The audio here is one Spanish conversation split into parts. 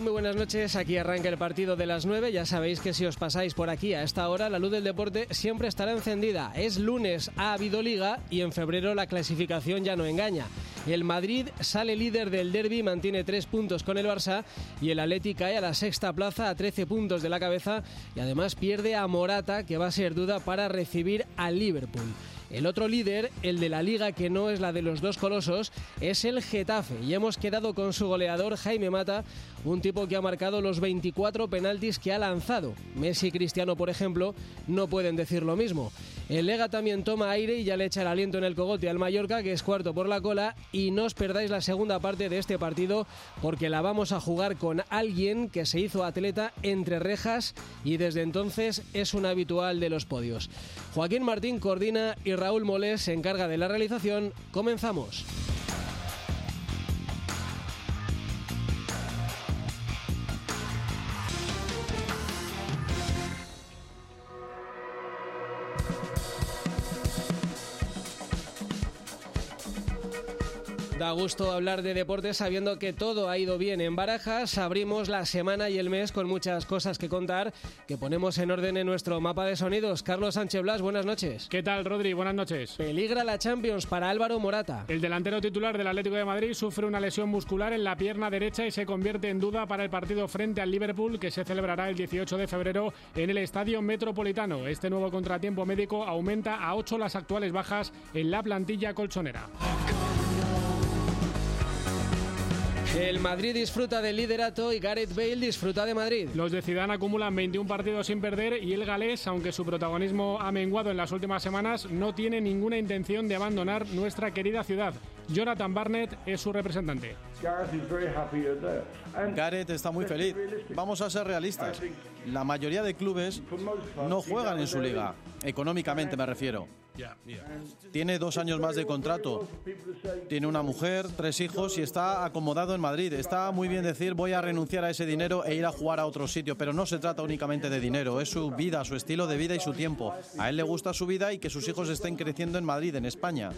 Muy buenas noches. Aquí arranca el partido de las 9. Ya sabéis que si os pasáis por aquí a esta hora, la luz del deporte siempre estará encendida. Es lunes, ha habido liga y en febrero la clasificación ya no engaña. El Madrid sale líder del derby, mantiene tres puntos con el Barça y el Atleti cae a la sexta plaza a 13 puntos de la cabeza y además pierde a Morata, que va a ser duda para recibir al Liverpool. El otro líder, el de la liga que no es la de los dos colosos, es el Getafe y hemos quedado con su goleador Jaime Mata, un tipo que ha marcado los 24 penaltis que ha lanzado. Messi y Cristiano, por ejemplo, no pueden decir lo mismo. El Lega también toma aire y ya le echa el aliento en el cogote al Mallorca, que es cuarto por la cola, y no os perdáis la segunda parte de este partido porque la vamos a jugar con alguien que se hizo atleta entre rejas y desde entonces es un habitual de los podios. Joaquín Martín coordina y Raúl Molés se encarga de la realización. Comenzamos. Da gusto hablar de deportes sabiendo que todo ha ido bien en Barajas. Abrimos la semana y el mes con muchas cosas que contar que ponemos en orden en nuestro mapa de sonidos. Carlos Sánchez Blas, buenas noches. ¿Qué tal, Rodri? Buenas noches. Peligra la Champions para Álvaro Morata. El delantero titular del Atlético de Madrid sufre una lesión muscular en la pierna derecha y se convierte en duda para el partido frente al Liverpool que se celebrará el 18 de febrero en el Estadio Metropolitano. Este nuevo contratiempo médico aumenta a 8 las actuales bajas en la plantilla colchonera. El Madrid disfruta del liderato y Gareth Bale disfruta de Madrid. Los de Zidane acumulan 21 partidos sin perder y el galés, aunque su protagonismo ha menguado en las últimas semanas, no tiene ninguna intención de abandonar nuestra querida ciudad. Jonathan Barnett es su representante. Gareth está muy feliz. Vamos a ser realistas. La mayoría de clubes no juegan en su liga, económicamente me refiero. Tiene dos años más de contrato. Tiene una mujer, tres hijos y está acomodado en Madrid. Está muy bien decir voy a renunciar a ese dinero e ir a jugar a otro sitio, pero no se trata únicamente de dinero, es su vida, su estilo de vida y su tiempo. A él le gusta su vida y que sus hijos estén creciendo en Madrid, en España.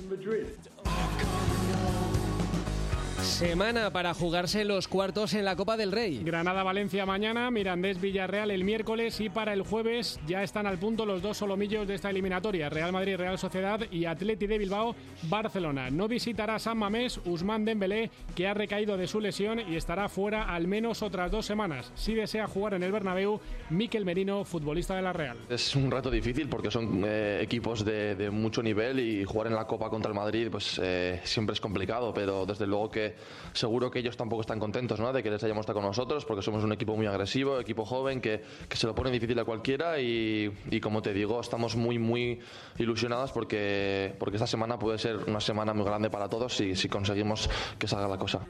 Semana para jugarse los cuartos en la Copa del Rey. Granada-Valencia mañana, Mirandés-Villarreal el miércoles y para el jueves ya están al punto los dos solomillos de esta eliminatoria, Real Madrid-Real Sociedad y Atleti de Bilbao-Barcelona. No visitará San Mamés Usman Dembélé, que ha recaído de su lesión y estará fuera al menos otras dos semanas. Si desea jugar en el Bernabéu, Miquel Merino, futbolista de la Real. Es un reto difícil porque son eh, equipos de, de, mucho nivel y jugar en la Copa contra el Madrid pues eh, siempre es complicado, pero desde luego que seguro que ellos tampoco están contentos de que les hayamos estado con nosotros, porque somos un equipo muy agresivo, equipo joven, que, que se lo pone difícil a cualquiera y, y, como te digo, estamos muy, muy ilusionados porque, porque esta semana puede ser una semana muy grande para todos si, si conseguimos que salga la cosa.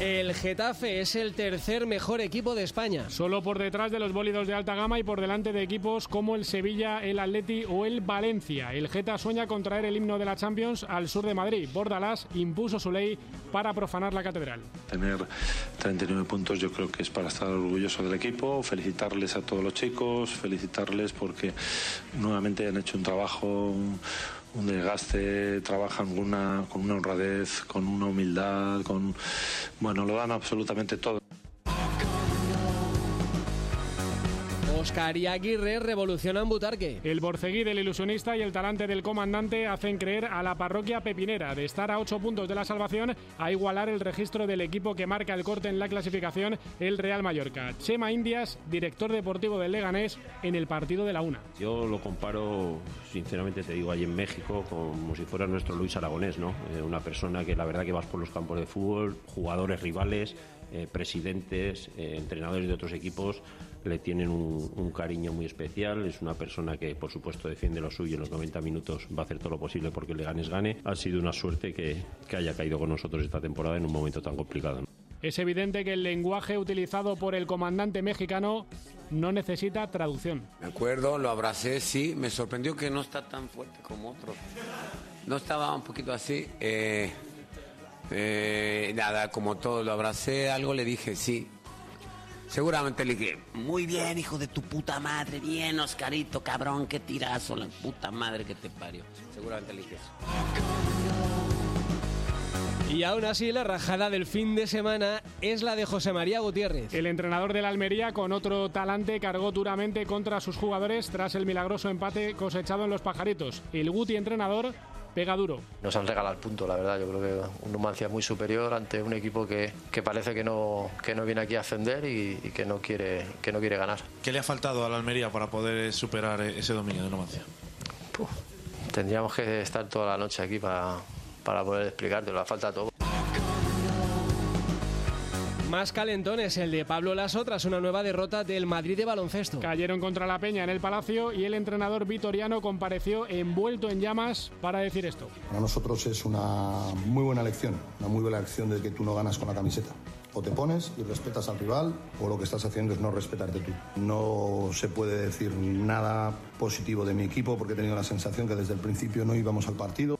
El Getafe es el tercer mejor equipo de España. Solo por detrás de los bólidos de alta gama y por delante de equipos como el Sevilla, el Atleti o el Valencia. El Geta sueña con traer el himno de la Champions al sur de Madrid. Bordalás impuso su ley para profanar la catedral. Tener 39 puntos yo creo que es para estar orgulloso del equipo, felicitarles a todos los chicos, felicitarles porque nuevamente han hecho un trabajo un desgaste, trabajan con una, con una honradez, con una humildad, con bueno, lo dan absolutamente todo. Oscar y Aguirre revolucionan Butarque. El borceguí del ilusionista y el talante del comandante hacen creer a la parroquia pepinera de estar a 8 puntos de la salvación a igualar el registro del equipo que marca el corte en la clasificación, el Real Mallorca. Chema Indias, director deportivo del Leganés, en el partido de la una. Yo lo comparo, sinceramente te digo, allí en México como si fuera nuestro Luis Aragonés, ¿no? Eh, una persona que la verdad que vas por los campos de fútbol, jugadores rivales, eh, presidentes, eh, entrenadores de otros equipos le tienen un, cariño muy especial. Es una persona que, por supuesto, defiende lo suyo en los 90 minutos, va a hacer todo lo posible porque le ganes gane. Ha sido una suerte que, haya caído con nosotros esta temporada en un momento tan complicado. Es evidente que el lenguaje utilizado por el comandante mexicano no necesita traducción. Me acuerdo, lo abracé, sí, me sorprendió que no está tan fuerte como otros. No estaba un poquito así. Eh, eh, nada, como todo, lo abracé, algo le dije, sí. Seguramente le dije, muy bien, hijo de tu puta madre, bien, Oscarito, cabrón, qué tirazo, la puta madre que te parió. Seguramente le dije eso. Y aún así, la rajada del fin de semana es la de José María Gutiérrez. El entrenador de la Almería, con otro talante, cargó duramente contra sus jugadores tras el milagroso empate cosechado en los pajaritos. El Guti, entrenador, pega duro. Nos han regalado el punto, la verdad. Yo creo que un Numancia muy superior ante un equipo que, que parece que no, que no viene aquí a ascender y, que, no quiere, que no quiere ganar. ¿Qué le ha faltado a la Almería para poder superar ese dominio de Numancia? tendríamos que estar toda la noche aquí para, para poder explicarte, la falta todo. Más calentones, el de Pablo Laso tras una nueva derrota del Madrid de baloncesto. Cayeron contra la Peña en el Palacio y el entrenador vitoriano compareció envuelto en llamas para decir esto. Para nosotros es una muy buena lección, una muy buena lección de que tú no ganas con la camiseta. O te pones y respetas al rival o lo que estás haciendo es no respetarte tú. No se puede decir nada positivo de mi equipo porque he tenido la sensación que desde el principio no íbamos al partido.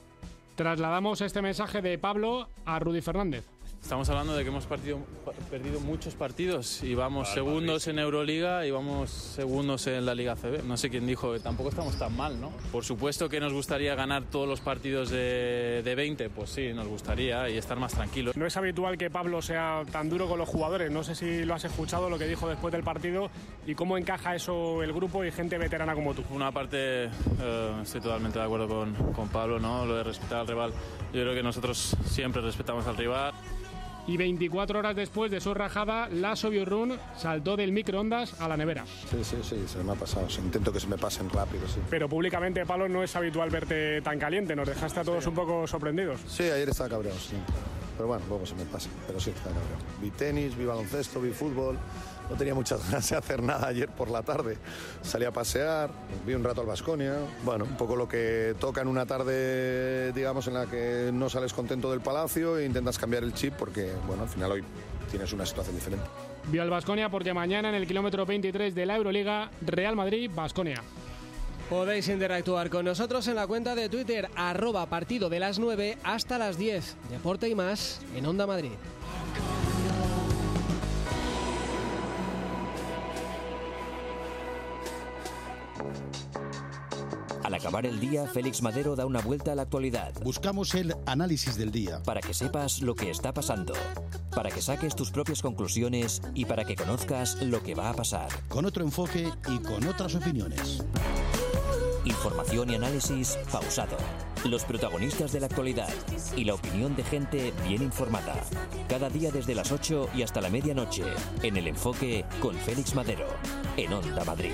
Trasladamos este mensaje de Pablo a Rudy Fernández. Estamos hablando de que hemos perdido muchos partidos y vamos segundos en Euroliga y vamos segundos en la Liga CB. No sé quién dijo que tampoco estamos tan mal, ¿no? Por supuesto que nos gustaría ganar todos los partidos de, de 20, pues sí, nos gustaría y estar más tranquilos. No es habitual que Pablo sea tan duro con los jugadores. No sé si lo has escuchado lo que dijo después del partido y cómo encaja eso el grupo y gente veterana como tú. Una parte, eh, estoy totalmente de acuerdo con, con Pablo, ¿no? Lo de respetar al rival. Yo creo que nosotros siempre respetamos al rival y 24 horas después de su rajada, la Sobiurrun saltó del microondas a la nevera. Sí, sí, sí, se me ha pasado. intento que se me pasen rápido, sí. Pero públicamente, Palo, no es habitual verte tan caliente. Nos dejaste a todos un poco sorprendidos. Sí, ayer estaba cabreado, sí. Pero bueno, luego se me pasa. Pero sí, está cabreado. Vi tenis, vi baloncesto, vi fútbol no tenía muchas ganas de hacer nada ayer por la tarde. Salí a pasear, vi un rato al Vasconia. Bueno, un poco lo que toca en una tarde, digamos, en la que no sales contento del palacio e intentas cambiar el chip porque, bueno, al final hoy tienes una situación diferente. Vio al Vasconia porque mañana en el kilómetro 23 de la Euroliga, Real Madrid-Vasconia. Podéis interactuar con nosotros en la cuenta de Twitter, arroba partido de las 9 hasta las 10. Deporte y más en Onda Madrid. Al acabar el día, Félix Madero da una vuelta a la actualidad. Buscamos el análisis del día. Para que sepas lo que está pasando, para que saques tus propias conclusiones y para que conozcas lo que va a pasar. Con otro enfoque y con otras opiniones. Información y análisis pausado. Los protagonistas de la actualidad y la opinión de gente bien informada. Cada día desde las 8 y hasta la medianoche en el enfoque con Félix Madero en Onda Madrid.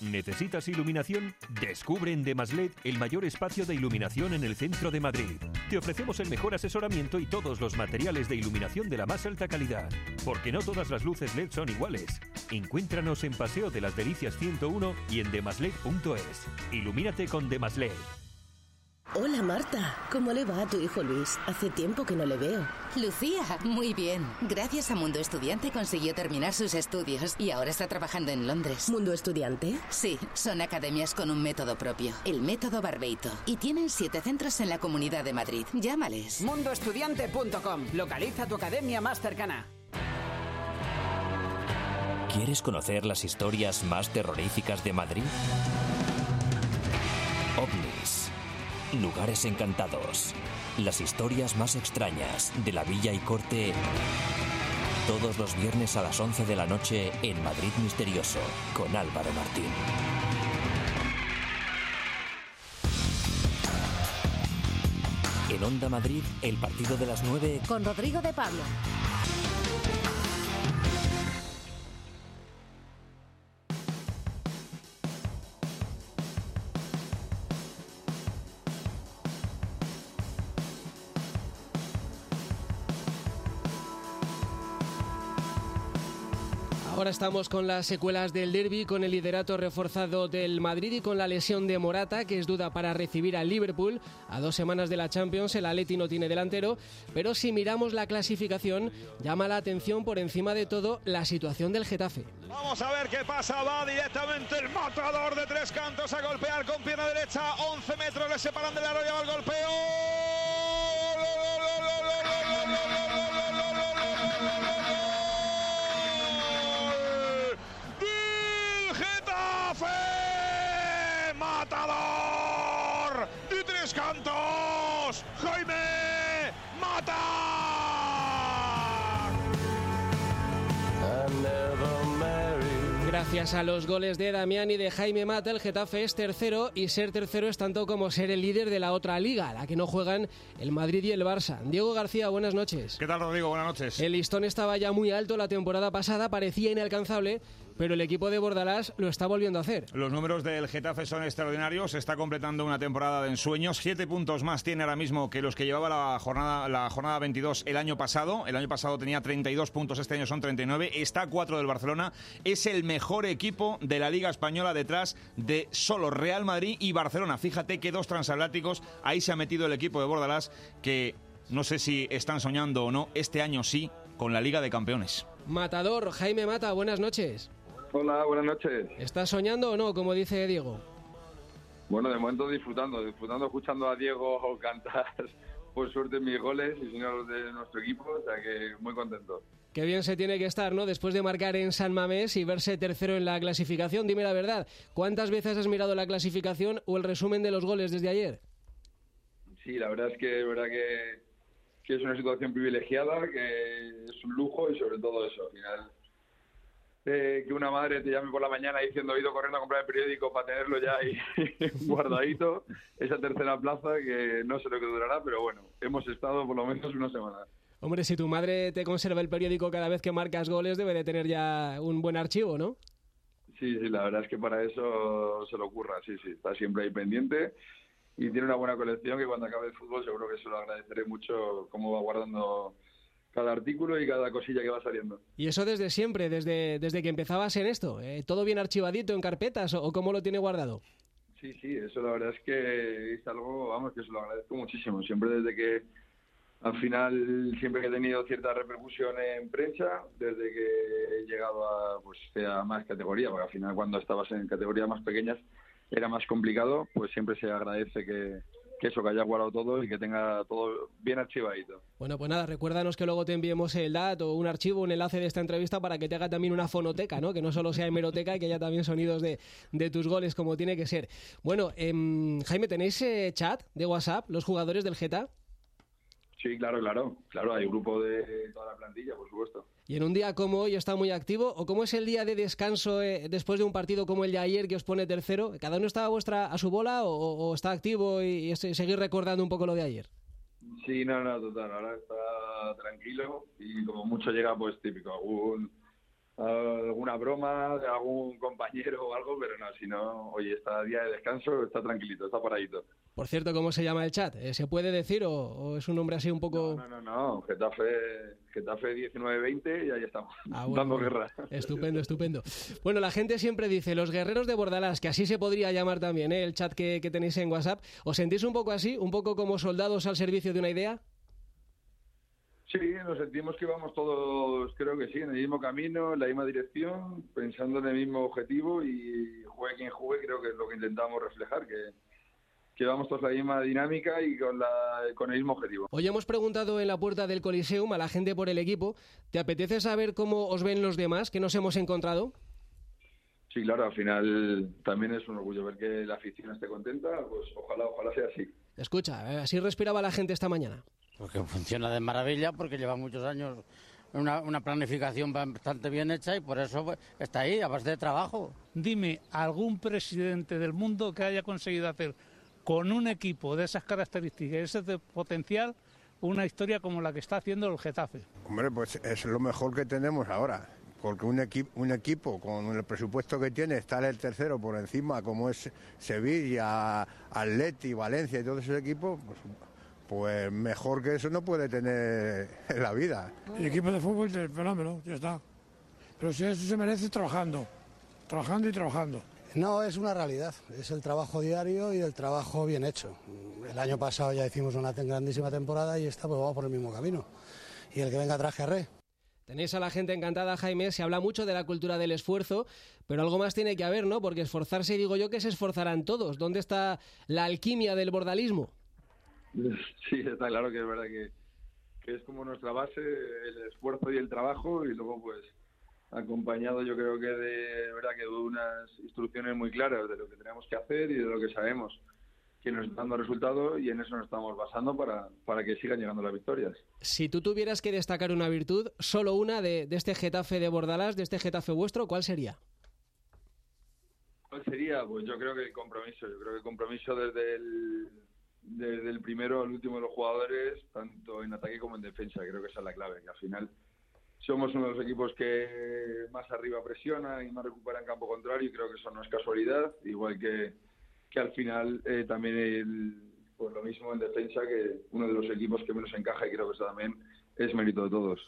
¿Necesitas iluminación? Descubre en Demasled el mayor espacio de iluminación en el centro de Madrid. Te ofrecemos el mejor asesoramiento y todos los materiales de iluminación de la más alta calidad. Porque no todas las luces LED son iguales. Encuéntranos en Paseo de las Delicias 101 y en demasled.es. Ilumínate con Demasled. Hola Marta, ¿cómo le va a tu hijo Luis? Hace tiempo que no le veo. Lucía, muy bien. Gracias a Mundo Estudiante consiguió terminar sus estudios y ahora está trabajando en Londres. ¿Mundo Estudiante? Sí, son academias con un método propio, el método Barbeito. Y tienen siete centros en la Comunidad de Madrid. Llámales. Mundoestudiante.com. Localiza tu academia más cercana. ¿Quieres conocer las historias más terroríficas de Madrid? Lugares Encantados. Las historias más extrañas de la villa y corte. Todos los viernes a las 11 de la noche en Madrid Misterioso con Álvaro Martín. En Onda Madrid, el partido de las 9 con Rodrigo de Pablo. Ahora estamos con las secuelas del derby, con el liderato reforzado del Madrid y con la lesión de Morata, que es duda para recibir al Liverpool. A dos semanas de la Champions, el Atleti no tiene delantero, pero si miramos la clasificación, llama la atención por encima de todo la situación del Getafe. Vamos a ver qué pasa. Va directamente el matador de tres cantos a golpear con pierna derecha. 11 metros le separan del arroyo al golpeo. Gracias a los goles de Damián y de Jaime Mata, el Getafe es tercero y ser tercero es tanto como ser el líder de la otra liga, la que no juegan el Madrid y el Barça. Diego García, buenas noches. ¿Qué tal, Rodrigo? Buenas noches. El listón estaba ya muy alto la temporada pasada, parecía inalcanzable, pero el equipo de Bordalás lo está volviendo a hacer. Los números del Getafe son extraordinarios. Se está completando una temporada de ensueños. Siete puntos más tiene ahora mismo que los que llevaba la jornada, la jornada 22 el año pasado. El año pasado tenía 32 puntos, este año son 39. Está a cuatro del Barcelona. Es el mejor equipo de la Liga Española detrás de solo Real Madrid y Barcelona. Fíjate que dos transatlánticos. Ahí se ha metido el equipo de Bordalás que no sé si están soñando o no. Este año sí, con la Liga de Campeones. Matador, Jaime Mata, buenas noches. Hola, buenas noches. ¿Estás soñando o no, como dice Diego? Bueno, de momento disfrutando, disfrutando escuchando a Diego cantar por suerte mis goles y si no los de nuestro equipo, o sea que muy contento. Qué bien se tiene que estar, ¿no? Después de marcar en San Mamés y verse tercero en la clasificación. Dime la verdad, ¿cuántas veces has mirado la clasificación o el resumen de los goles desde ayer? Sí, la verdad es que, verdad que, que es una situación privilegiada, que es un lujo y sobre todo eso, al final eh, que una madre te llame por la mañana diciendo he ido corriendo a comprar el periódico para tenerlo ya ahí guardadito, esa tercera plaza que no sé lo que durará, pero bueno, hemos estado por lo menos una semana. Hombre, si tu madre te conserva el periódico cada vez que marcas goles, debe de tener ya un buen archivo, ¿no? Sí, sí, la verdad es que para eso se lo ocurra, sí, sí, está siempre ahí pendiente y tiene una buena colección que cuando acabe el fútbol seguro que se lo agradeceré mucho cómo va guardando cada artículo y cada cosilla que va saliendo. Y eso desde siempre, desde, desde que empezabas en esto, ¿eh? ¿todo bien archivadito en carpetas o, o cómo lo tiene guardado? Sí, sí, eso la verdad es que es algo, vamos, que se lo agradezco muchísimo. Siempre desde que, al final, siempre que he tenido cierta repercusión en prensa, desde que he llegado a, pues, a más categoría, porque al final cuando estabas en categorías más pequeñas era más complicado, pues siempre se agradece que, que eso, que haya guardado todo y que tenga todo bien archivadito. Bueno, pues nada, recuérdanos que luego te enviemos el dato, un archivo, un enlace de esta entrevista para que te haga también una fonoteca, ¿no? Que no solo sea hemeroteca y que haya también sonidos de, de tus goles como tiene que ser. Bueno, em, Jaime, ¿tenéis eh, chat de WhatsApp, los jugadores del Geta? Sí, claro, claro. Claro, hay grupo de toda la plantilla, por supuesto. ¿Y en un día como hoy está muy activo? ¿O cómo es el día de descanso eh, después de un partido como el de ayer que os pone tercero? ¿Cada uno está a, vuestra, a su bola o, o está activo y, y seguir recordando un poco lo de ayer? Sí, no, no, total. Ahora está tranquilo y como mucho llega, pues típico, algún alguna broma de algún compañero o algo, pero no, si no, hoy está día de descanso, está tranquilito, está paradito. Por cierto, ¿cómo se llama el chat? Eh, ¿Se puede decir o, o, es un nombre así un poco...? No, no, no, no. Getafe, Getafe 19-20 y ahí estamos, ah, bueno, dando guerra. Estupendo, estupendo. Bueno, la gente siempre dice, los guerreros de Bordalás, que así se podría llamar también, ¿eh? el chat que, que tenéis en WhatsApp. ¿Os sentís un poco así, un poco como soldados al servicio de una idea? Sí, nos sentimos que vamos todos, creo que sí, en el mismo camino, en la misma dirección, pensando en el mismo objetivo y juegue quien juegue, creo que es lo que intentamos reflejar, que, que vamos todos la misma dinámica y con, la, con el mismo objetivo. Hoy hemos preguntado en la puerta del Coliseum a la gente por el equipo. ¿Te apetece saber cómo os ven los demás que nos hemos encontrado? Sí, claro, al final también es un orgullo ver que la afición esté contenta, pues ojalá, ojalá sea así. Escucha, así respiraba la gente esta mañana. Porque funciona de maravilla, porque lleva muchos años una, una, planificación bastante bien hecha y por eso pues, está ahí, a base de trabajo. Dime, ¿algún presidente del mundo que haya conseguido hacer con un equipo de esas características y ese potencial una historia como la que está haciendo el Getafe. Hombre, pues es lo mejor que tenemos ahora, porque un, equipo un equipo con el presupuesto que tiene, estar el tercero por encima, como es Sevilla, Atleti, Valencia y todos esos equipos, pues, pues mejor que eso no puede tener en la vida. El equipo de fútbol es el fenómeno, ya está. Pero si eso se merece trabajando, trabajando y trabajando. No, es una realidad, es el trabajo diario y el trabajo bien hecho. El año pasado ya hicimos una grandísima temporada y esta pues vamos por el mismo camino. Y el que venga atrás que. Tenéis a la gente encantada, Jaime. Se habla mucho de la cultura del esfuerzo, pero algo más tiene que haber, ¿no? Porque esforzarse, digo yo, que se esforzarán todos. ¿Dónde está la alquimia del bordalismo? Sí, está claro que es verdad que, que es como nuestra base, el esfuerzo y el trabajo, y luego, pues, acompañado yo creo que de, verdad que de unas instrucciones muy claras de lo que tenemos que hacer y de lo que sabemos que nos está dando resultados y en eso nos estamos basando para, para que sigan llegando las victorias. Si tú tuvieras que destacar una virtud, solo una de, de este Getafe de Bordalás, de este Getafe vuestro, ¿cuál sería? ¿Cuál sería? Pues yo creo que el compromiso. Yo creo que el compromiso desde el, desde el primero al último de los jugadores, tanto en ataque como en defensa. Creo que esa es la clave, que al final somos uno de los equipos que más arriba presiona y más recupera en campo contrario y creo que eso no es casualidad, igual que, que al final eh, también el, pues lo mismo en defensa que uno de los equipos que menos encaja y creo que eso también es mérito de todos.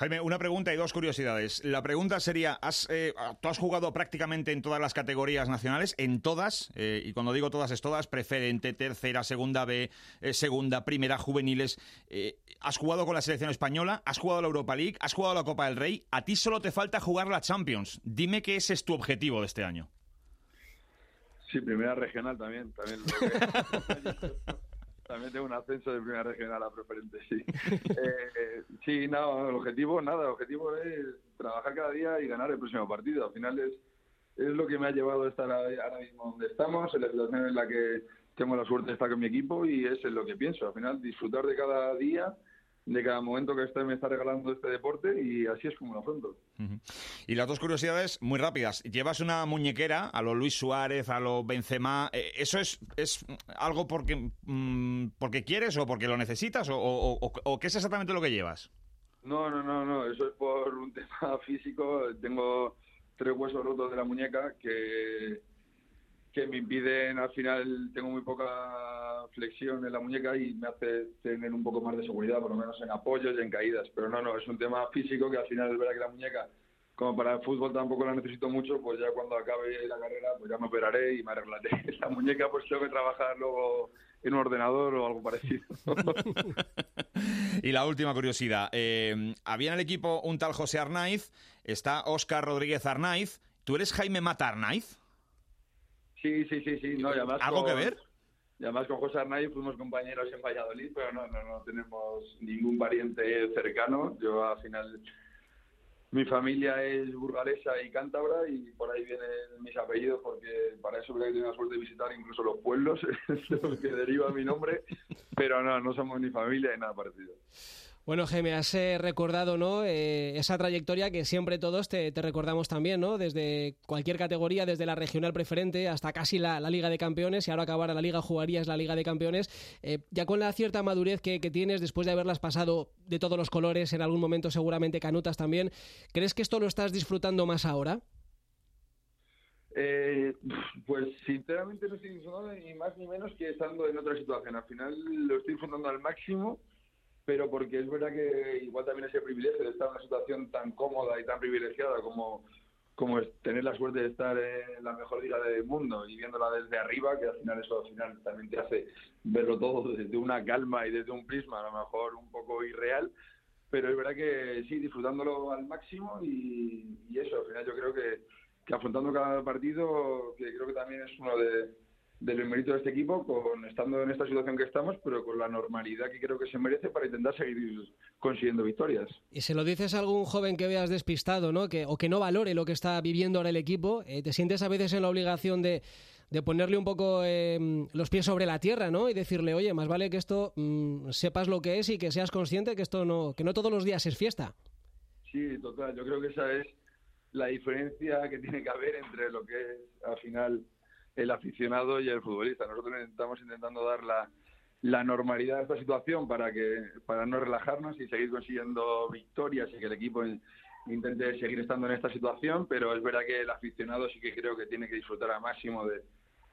Jaime, una pregunta y dos curiosidades. La pregunta sería, has, eh, tú has jugado prácticamente en todas las categorías nacionales, en todas, eh, y cuando digo todas es todas, preferente, tercera, segunda B, eh, segunda, primera, juveniles. Has jugado con la selección española, has jugado la Europa League, has jugado la Copa del Rey. A ti solo te falta jugar la Champions. Dime que ese es tu objetivo de este año. Sí, primera regional también. También, también tengo un ascenso de primera regional a preferente, sí. eh, sí, no, el objetivo, nada, el objetivo es trabajar cada día y ganar el próximo partido. Al final es, es lo que me ha llevado a estar ahora mismo donde estamos, en la situación en la que tengo la suerte de estar con mi equipo y es en lo que pienso. Al final, disfrutar de cada día de cada momento que este me está regalando este deporte y así es como lo afronto. Uh -huh. Y las dos curiosidades muy rápidas. Llevas una muñequera a lo Luis Suárez, a lo Benzema. ¿Eso es, es algo porque, mmm, porque quieres o porque lo necesitas o, o, o, o, qué es exactamente lo que llevas? No, no, no, no. Eso es por un tema físico. Tengo tres huesos rotos de la muñeca que que me impiden, al final tengo muy poca flexión en la muñeca y me hace tener un poco más de seguridad, por lo menos en apoyos y en caídas. Pero no, no, es un tema físico que al final es verdad que la muñeca, como para el fútbol tampoco la necesito mucho, pues ya cuando acabe la carrera, pues ya me operaré y me arreglaré. La muñeca pues tengo que trabajar luego en un ordenador o algo parecido. y la última curiosidad, eh, había en el equipo un tal José Arnaiz, está Óscar Rodríguez Arnaiz, ¿tú eres Jaime Mata Arnaiz? Sí, sí, sí, sí. No, ¿Algo con, que ver? Y además con José Arnaiz fuimos compañeros en Valladolid, pero no, no, no tenemos ningún pariente cercano. Yo al final, mi familia es burgalesa y cántabra y por ahí vienen mis apellidos porque para eso he tenido la suerte de visitar incluso los pueblos, de los que deriva mi nombre, pero no, no somos ni familia ni nada parecido. Bueno, Jaime, has eh, recordado ¿no? Eh, esa trayectoria que siempre todos te, te, recordamos también, ¿no? Desde cualquier categoría, desde la regional preferente hasta casi la, Liga de Campeones, y ahora acabar la Liga jugarías la Liga de Campeones. Eh, ya con la cierta madurez que, que, tienes, después de haberlas pasado de todos los colores, en algún momento seguramente canutas también, ¿crees que esto lo estás disfrutando más ahora? Eh, pues sinceramente no estoy disfrutando ni más ni menos que estando en otra situación. Al final lo estoy disfrutando al máximo pero porque es verdad que igual también ese privilegio de estar en una situación tan cómoda y tan privilegiada como, como es tener la suerte de estar en la mejor liga del mundo y viéndola desde arriba, que al final eso al final también te hace verlo todo desde una calma y desde un prisma, a lo mejor un poco irreal, pero es verdad que sí, disfrutándolo al máximo y, y eso, al final yo creo que, que afrontando cada partido, que creo que también es uno de del mérito de este equipo, con estando en esta situación que estamos, pero con la normalidad que creo que se merece para intentar seguir consiguiendo victorias. Y se lo dices a algún joven que veas despistado, ¿no? Que, o que no valore lo que está viviendo ahora el equipo, eh, te sientes a veces en la obligación de, de ponerle un poco eh, los pies sobre la tierra, ¿no? Y decirle, oye, más vale que esto mmm, sepas lo que es y que seas consciente que esto no, que no todos los días es fiesta. Sí, total. Yo creo que esa es la diferencia que tiene que haber entre lo que es al final el aficionado y el futbolista. Nosotros estamos intentando dar la, la normalidad a esta situación para que para no relajarnos y seguir consiguiendo victorias y que el equipo intente seguir estando en esta situación, pero es verdad que el aficionado sí que creo que tiene que disfrutar al máximo de,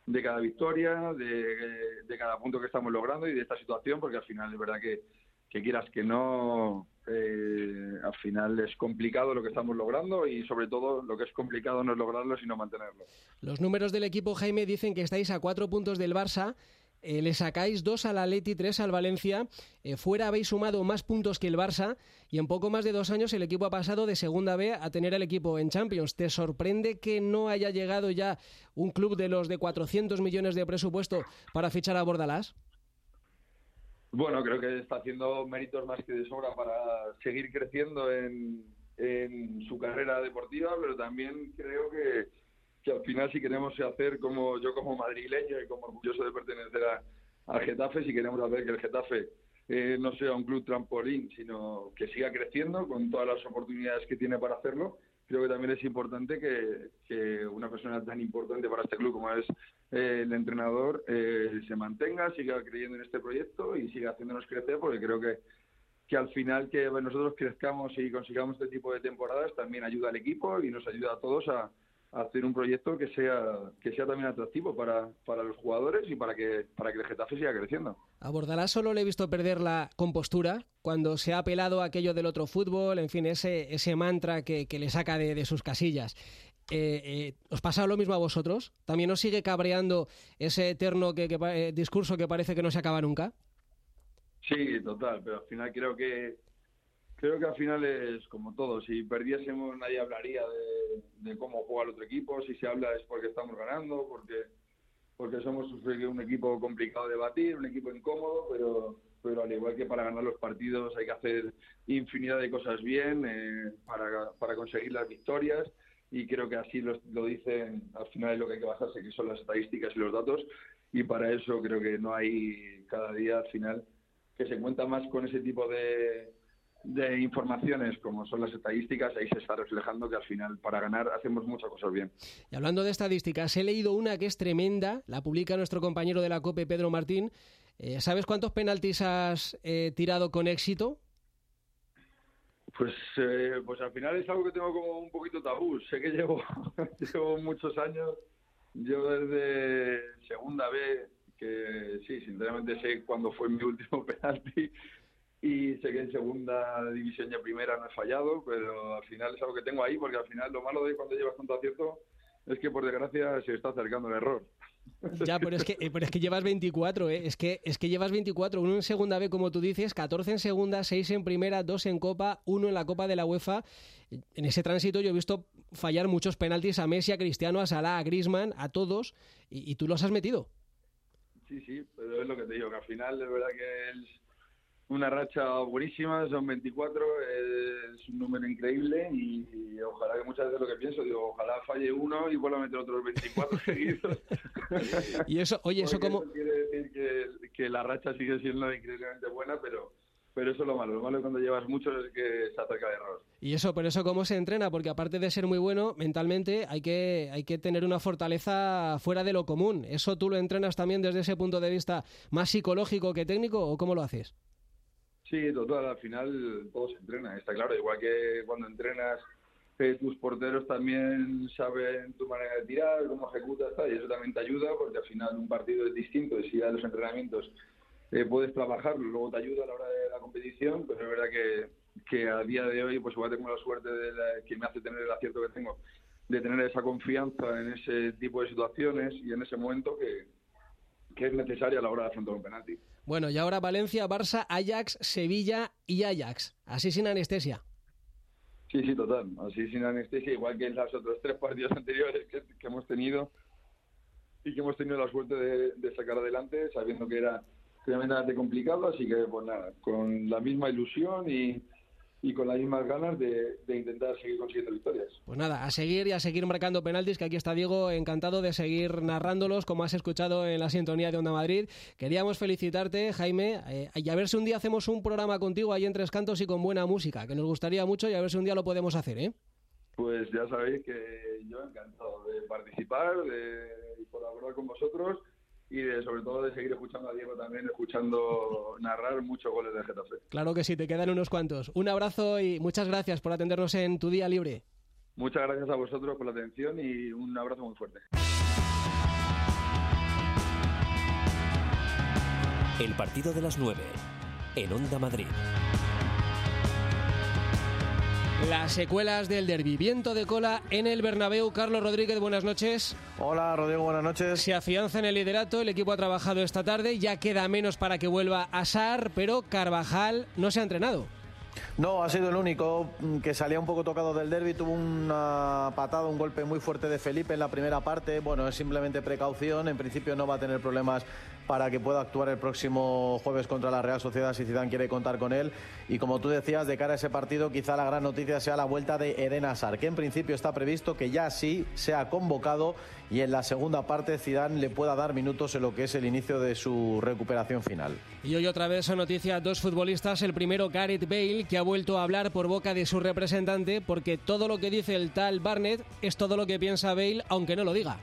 de cada victoria, de, de, cada punto que estamos logrando y de esta situación, porque al final es verdad que, que quieras que no, eh, al final es complicado lo que estamos logrando y sobre todo lo que es complicado no es lograrlo, sino mantenerlo. Los números del equipo, Jaime, dicen que estáis a cuatro puntos del Barça eh, le sacáis dos al Atleti, tres al Valencia. Eh, fuera habéis sumado más puntos que el Barça y en poco más de dos años el equipo ha pasado de Segunda B a tener el equipo en Champions. ¿Te sorprende que no haya llegado ya un club de los de 400 millones de presupuesto para fichar a Bordalás? Bueno, creo que está haciendo méritos más que de sobra para seguir creciendo en su carrera deportiva, pero también creo que que al final si queremos hacer como yo como madrileño y como orgulloso de pertenecer a, al Getafe, si queremos hacer que el Getafe eh, no sea un club trampolín, sino que siga creciendo con todas las oportunidades que tiene para hacerlo, creo que también es importante que, una persona tan importante para este club como es eh, el entrenador eh, se mantenga, siga creyendo en este proyecto y siga haciéndonos crecer, porque creo que, que al final que nosotros crezcamos y consigamos este tipo de temporadas también ayuda al equipo y nos ayuda a todos a, hacer un proyecto que sea que sea también atractivo para, para los jugadores y para que para que el Getafe siga creciendo. A Bordalás solo le he visto perder la compostura cuando se ha apelado a aquello del otro fútbol, en fin, ese, ese mantra que, que le saca de, de sus casillas. Eh, eh, ¿Os pasa lo mismo a vosotros? ¿También os sigue cabreando ese eterno que, eh, discurso que parece que no se acaba nunca? Sí, total, pero al final creo que Creo que al final es como todo. Si perdiésemos, nadie hablaría de, cómo juega el otro equipo. Si se habla es porque estamos ganando, porque porque somos un equipo complicado de batir, un equipo incómodo, pero pero al igual que para ganar los partidos hay que hacer infinidad de cosas bien eh, para, para conseguir las victorias y creo que así lo, lo dicen al final es lo que hay que basarse, que son las estadísticas y los datos y para eso creo que no hay cada día al final que se cuenta más con ese tipo de, de informaciones como son las estadísticas, ahí se está reflejando que al final para ganar hacemos muchas cosas bien. Y hablando de estadísticas, he leído una que es tremenda, la publica nuestro compañero de la COPE, Pedro Martín. Eh, ¿Sabes cuántos penaltis has eh, tirado con éxito? Pues, eh, pues al final es algo que tengo como un poquito tabú. Sé que llevo, llevo muchos años, yo desde segunda vez, que sí, sinceramente sé cuándo fue mi último penalti y sé que en segunda división ya primera no he fallado, pero al final es algo que tengo ahí, porque al final lo malo de cuando llevas tanto acierto es que por desgracia se está acercando el error. Ya, pero es que, pero es que llevas 24, ¿eh? es, que, es que llevas 24, uno en segunda B, como tú dices, 14 en segunda, 6 en primera, 2 en Copa, uno en la Copa de la UEFA. En ese tránsito yo he visto fallar muchos penaltis a Messi, a Cristiano, a Salah, a Griezmann, a todos, y, y tú los has metido. Sí, sí, pero es lo que te digo, que al final es verdad que es una racha buenísima, son 24, es un número increíble y, ojalá que muchas veces lo que pienso, digo, ojalá falle uno y vuelva a meter otros 24 seguidos. y eso, oye, eso como... quiere decir que, que, la racha sigue siendo increíblemente buena, pero pero eso es lo malo. Lo malo cuando llevas mucho es que se acerca de error. Y eso, pero eso cómo se entrena, porque aparte de ser muy bueno mentalmente, hay que, hay que tener una fortaleza fuera de lo común. ¿Eso tú lo entrenas también desde ese punto de vista más psicológico que técnico o cómo lo haces? Sí, total, al final todo se entrena, está claro. Igual que cuando entrenas, eh, tus porteros también saben tu manera de tirar, cómo ejecutas, y eso también te ayuda porque al final un partido es distinto y si ya los entrenamientos eh, puedes trabajarlo, luego te ayuda a la hora de la competición, pero es verdad que, que a día de hoy pues igual tengo la suerte de que me hace tener el acierto que tengo de tener esa confianza en ese tipo de situaciones y en ese momento que, que es necesaria a la hora de afrontar un penalti. Bueno, y ahora Valencia, Barça, Ajax, Sevilla y Ajax. Así sin anestesia. Sí, sí, total. Así sin anestesia, igual que en los otros tres partidos anteriores que, hemos tenido y que hemos tenido la suerte de, sacar adelante, sabiendo que era tremendamente complicado. Así que, pues nada, con la misma ilusión y, y con las mismas ganas de, intentar seguir consiguiendo victorias. Pues nada, a seguir y a seguir marcando penaltis, que aquí está Diego, encantado de seguir narrándolos, como has escuchado en la sintonía de Onda Madrid. Queríamos felicitarte, Jaime, eh, y a ver si un día hacemos un programa contigo ahí en Tres Cantos y con buena música, que nos gustaría mucho y a ver si un día lo podemos hacer, ¿eh? pues ya sabéis que yo encantado de participar, de colaborar con vosotros y de, sobre todo de seguir escuchando a Diego también, escuchando narrar muchos goles de Getafe. Claro que sí, te quedan unos cuantos. Un abrazo y muchas gracias por atendernos en tu día libre. Muchas gracias a vosotros por la atención y un abrazo muy fuerte. El partido de las 9 en Onda Madrid. Las secuelas del derbi. Viento de cola en el Bernabéu. Carlos Rodríguez, buenas noches. Hola, Rodrigo, buenas noches. Se afianza en el liderato. El equipo ha trabajado esta tarde. Ya queda menos para que vuelva a SAR, pero Carvajal no se ha entrenado. No, ha sido el único mm, que salía un poco tocado del derby. Tuvo una patada, un golpe muy fuerte de Felipe en la primera parte. Bueno, es simplemente precaución. En principio no va a tener problemas para que pueda actuar el próximo jueves contra la Real Sociedad si Zidane quiere contar con él. Y como tú decías, de cara a ese partido, quizá la gran noticia sea la vuelta de Eden Hazard, que en principio está previsto que ya sí sea convocado y en la segunda parte Zidane le pueda dar minutos en lo que es el inicio de su recuperación final. Y hoy otra vez son noticias dos futbolistas. El primero, Gareth Bale, que ha vuelto a hablar por boca de su representante porque todo lo que dice el tal Barnett es todo lo que piensa Bale, aunque no lo diga.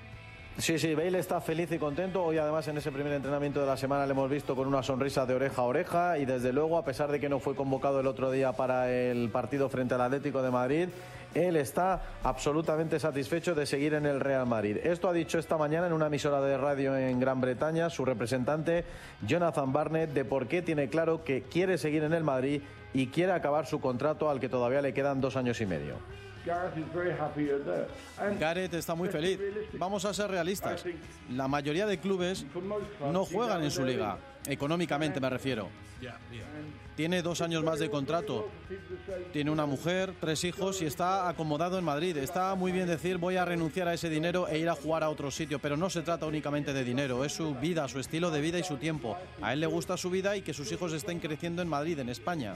Sí, sí, Bale está feliz y contento. Hoy además en ese primer entrenamiento de la semana le hemos visto con una sonrisa de oreja a oreja y desde luego, a pesar de que no fue convocado el otro día para el partido frente al Atlético de Madrid, él está absolutamente satisfecho de seguir en el Real Madrid. Esto ha dicho esta mañana en una emisora de radio en Gran Bretaña su representante Jonathan Barnett de por qué tiene claro que quiere seguir en el Madrid y quiere acabar su contrato al que todavía le quedan dos años y medio. Gareth está muy feliz. Vamos a ser realistas. La mayoría de clubes no juegan en su liga, económicamente me refiero. Tiene dos años más de contrato. Tiene una mujer, tres hijos y está acomodado en Madrid. Está muy bien decir voy a renunciar a ese dinero e ir a jugar a otro sitio, pero no se trata únicamente de dinero, es su vida, su estilo de vida y su tiempo. A él le gusta su vida y que sus hijos estén creciendo en Madrid, en España.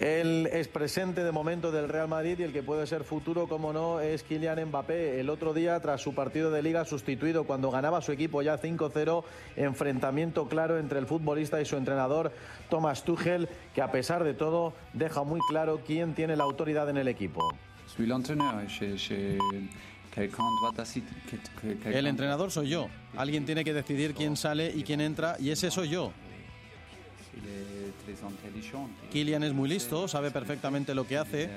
Él es presente de momento del Real Madrid y el que puede ser futuro, como no, es Kylian Mbappé. El otro día, tras su partido de liga sustituido, cuando ganaba su equipo ya 5-0, enfrentamiento claro entre el futbolista y su entrenador, Thomas Tuchel, que a pesar de todo deja muy claro quién tiene la autoridad en el equipo. El entrenador soy yo. Alguien tiene que decidir quién sale y quién entra y ese soy yo. Kylian es muy listo, sabe perfectamente lo que hace.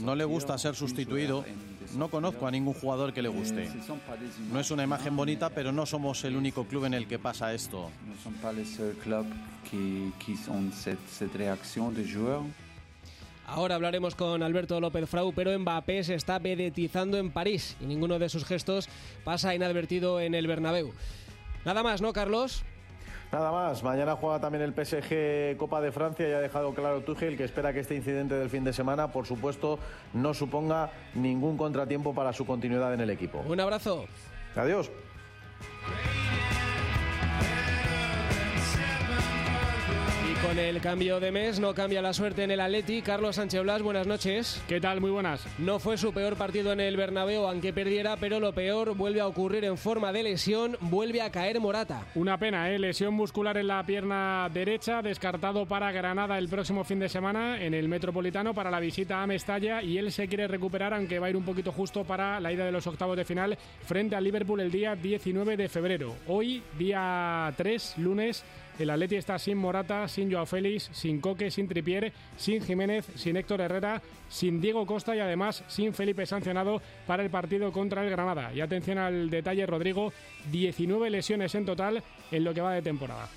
No le gusta ser sustituido. No conozco a ningún jugador que le guste. No es una imagen bonita, pero no somos el único club en el que pasa esto. Ahora hablaremos con Alberto López Frau, pero Mbappé se está vedetizando en París y ninguno de sus gestos pasa inadvertido en el Bernabéu. Nada más, ¿no, Carlos? Nada más, mañana juega también el PSG Copa de Francia y ha dejado claro Tuchel que espera que este incidente del fin de semana, por supuesto, no suponga ningún contratiempo para su continuidad en el equipo. Un abrazo. Adiós. Con el cambio de mes no cambia la suerte en el Atleti. Carlos Sánchez Blas, buenas noches. ¿Qué tal? Muy buenas. No fue su peor partido en el Bernabéu, aunque perdiera, pero lo peor vuelve a ocurrir en forma de lesión, vuelve a caer Morata. Una pena, ¿eh? lesión muscular en la pierna derecha, descartado para Granada el próximo fin de semana en el Metropolitano para la visita a Mestalla y él se quiere recuperar, aunque va a ir un poquito justo para la ida de los octavos de final frente al Liverpool el día 19 de febrero. Hoy, día 3, lunes, el Atleti está sin Morata, sin Joao Félix, sin Coque, sin Tripier, sin Jiménez, sin Héctor Herrera, sin Diego Costa y además sin Felipe sancionado para el partido contra el Granada. Y atención al detalle, Rodrigo, 19 lesiones en total en lo que va de temporada.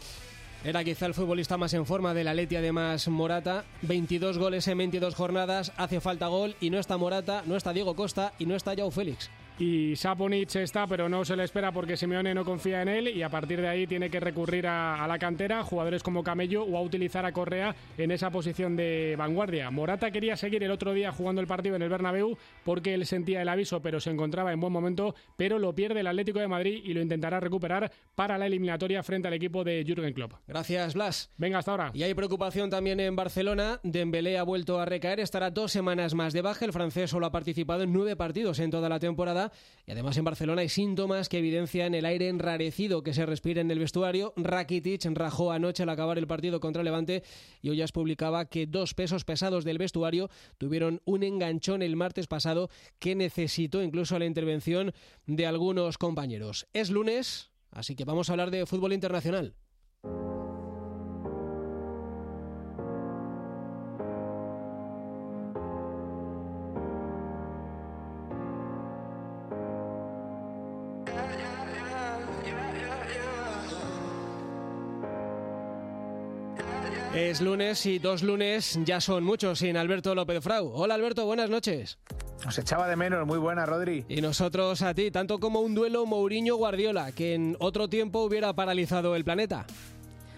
Era quizá el futbolista más en forma de la Leti, además Morata. 22 goles en 22 jornadas, hace falta gol y no está Morata, no está Diego Costa y no está Joao Félix. Y Saponic está, pero no se le espera porque Simeone no confía en él y a partir de ahí tiene que recurrir a, la cantera, jugadores como Camello o a utilizar a Correa en esa posición de vanguardia. Morata quería seguir el otro día jugando el partido en el Bernabéu porque él sentía el aviso, pero se encontraba en buen momento, pero lo pierde el Atlético de Madrid y lo intentará recuperar para la eliminatoria frente al equipo de Jürgen Klopp. Gracias, Blas. Venga, hasta ahora. Y hay preocupación también en Barcelona. Dembélé ha vuelto a recaer, estará dos semanas más de baja. El francés solo ha participado en nueve partidos en toda la temporada Y además en Barcelona hay síntomas que evidencian el aire enrarecido que se respira en el vestuario. Rakitic rajó anoche al acabar el partido contra Levante y ya publicaba que dos pesos pesados del vestuario tuvieron un enganchón el martes pasado que necesitó incluso la intervención de algunos compañeros. Es lunes, así que vamos a hablar de fútbol internacional. Es lunes y dos lunes ya son muchos sin Alberto López Frau. Hola Alberto, buenas noches. Os echaba de menos, muy buena Rodri. Y nosotros a ti, tanto como un duelo Mourinho-Guardiola, que en otro tiempo hubiera paralizado el planeta.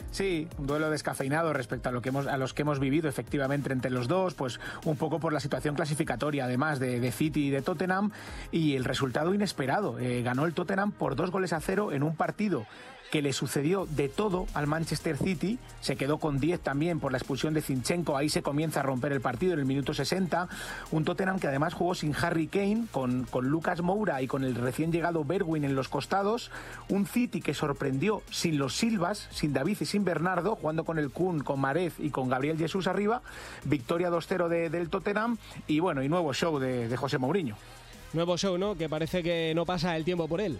Sí, un duelo descafeinado respecto a lo que hemos a los que hemos vivido efectivamente entre los dos, pues un poco por la situación clasificatoria además de, City y de Tottenham y el resultado inesperado. Eh, ganó el Tottenham por dos goles a cero en un partido que le sucedió de todo al Manchester City, se quedó con 10 también por la expulsión de Zinchenko, ahí se comienza a romper el partido en el minuto 60, un Tottenham que además jugó sin Harry Kane, con, con Lucas Moura y con el recién llegado Berwin en los costados, un City que sorprendió sin los Silvas, sin David y sin Bernardo, jugando con el Kun, con Marez y con Gabriel Jesús arriba, victoria 2-0 de, del Tottenham y bueno, y nuevo show de, de José Mourinho. Nuevo show, ¿no? Que parece que no pasa el tiempo por él.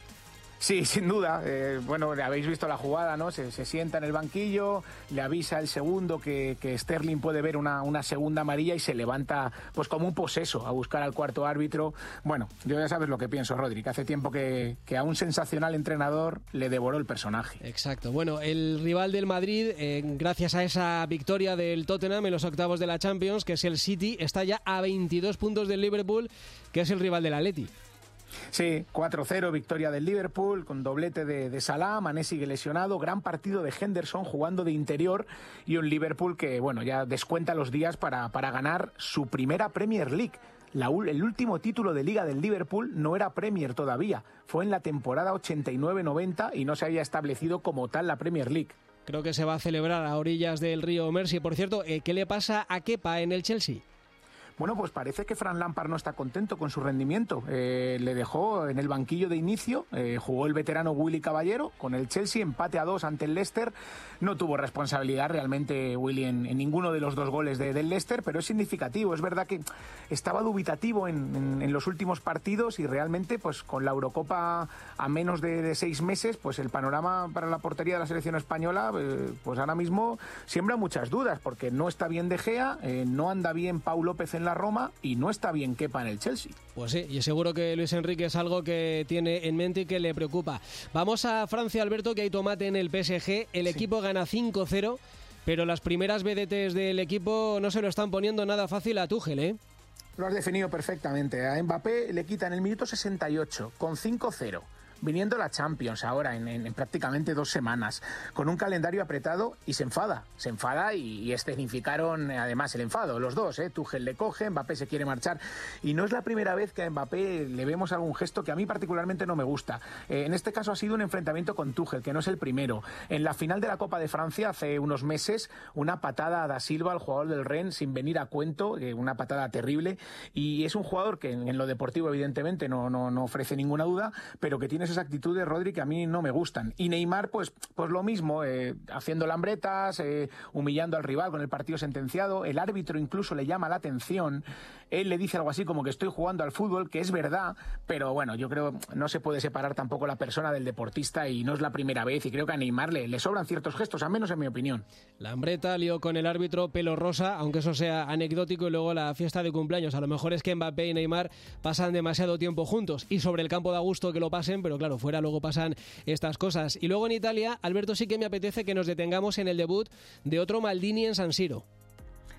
Sí, sin duda. Eh, bueno, habéis visto la jugada, ¿no? Se, sienta en el banquillo, le avisa el segundo que, Sterling puede ver una, segunda amarilla y se levanta, pues como un poseso, a buscar al cuarto árbitro. Bueno, yo ya sabes lo que pienso, Rodri, que hace tiempo que, a un sensacional entrenador le devoró el personaje. Exacto. Bueno, el rival del Madrid, eh, gracias a esa victoria del Tottenham en los octavos de la Champions, que es el City, está ya a 22 puntos del Liverpool, que es el rival del Atleti. Sí, 4-0, victoria del Liverpool, con doblete de, de Salah, Mané sigue lesionado, gran partido de Henderson jugando de interior y un Liverpool que, bueno, ya descuenta los días para, para ganar su primera Premier League. el último título de liga del Liverpool no era Premier todavía, fue en la temporada 89-90 y no se había establecido como tal la Premier League. Creo que se va a celebrar a orillas del río Mersey. Por cierto, eh, ¿qué le pasa a Kepa en el Chelsea? Bueno, pues parece que Fran Lampard no está contento con su rendimiento. Eh, le dejó en el banquillo de inicio, eh, jugó el veterano Willy Caballero con el Chelsea, empate a dos ante el Leicester. No tuvo responsabilidad realmente Willy en, ninguno de los dos goles del Leicester, pero es significativo. Es verdad que estaba dubitativo en, los últimos partidos y realmente, pues con la Eurocopa a menos de, seis meses, pues el panorama para la portería de la selección española, eh, pues ahora mismo siembra muchas dudas, porque no está bien De Gea, no anda bien Pau López en la Roma y no está bien quepa en el Chelsea. Pues sí, y seguro que Luis Enrique es algo que tiene en mente y que le preocupa. Vamos a Francia, Alberto, que hay tomate en el PSG. El equipo gana 5-0, pero las primeras vedetes del equipo no se lo están poniendo nada fácil a Tuchel, ¿eh? Lo has definido perfectamente. A Mbappé le quitan el minuto 68 con 5-0 viniendo la Champions ahora en, prácticamente dos semanas, con un calendario apretado y se enfada, se enfada y, escenificaron además el enfado, los dos, ¿eh? Tuchel le coge, Mbappé se quiere marchar y no es la primera vez que a Mbappé le vemos algún gesto que a mí particularmente no me gusta. Eh, en este caso ha sido un enfrentamiento con Tuchel, que no es el primero. En la final de la Copa de Francia hace unos meses, una patada a Da Silva, el jugador del Ren, sin venir a cuento, eh, una patada terrible y es un jugador que en, lo deportivo evidentemente no, no, no ofrece ninguna duda, pero que tiene esas actitudes, Rodri, que a mí no me gustan. Y Neymar, pues, pues lo mismo, eh, haciendo lambretas, eh, humillando al rival con el partido sentenciado. El árbitro incluso le llama la atención. Él le dice algo así como que estoy jugando al fútbol, que es verdad, pero bueno, yo creo no se puede separar tampoco la persona del deportista y no es la primera vez. Y creo que a Neymar le, le sobran ciertos gestos, al menos en mi opinión. Lambreta lió con el árbitro pelo rosa, aunque eso sea anecdótico, y luego la fiesta de cumpleaños. A lo mejor es que Mbappé y Neymar pasan demasiado tiempo juntos y sobre el campo da gusto que lo pasen, pero claro, fuera luego pasan estas cosas. Y luego en Italia, Alberto, sí que me apetece que nos detengamos en el debut de otro Maldini en San Siro.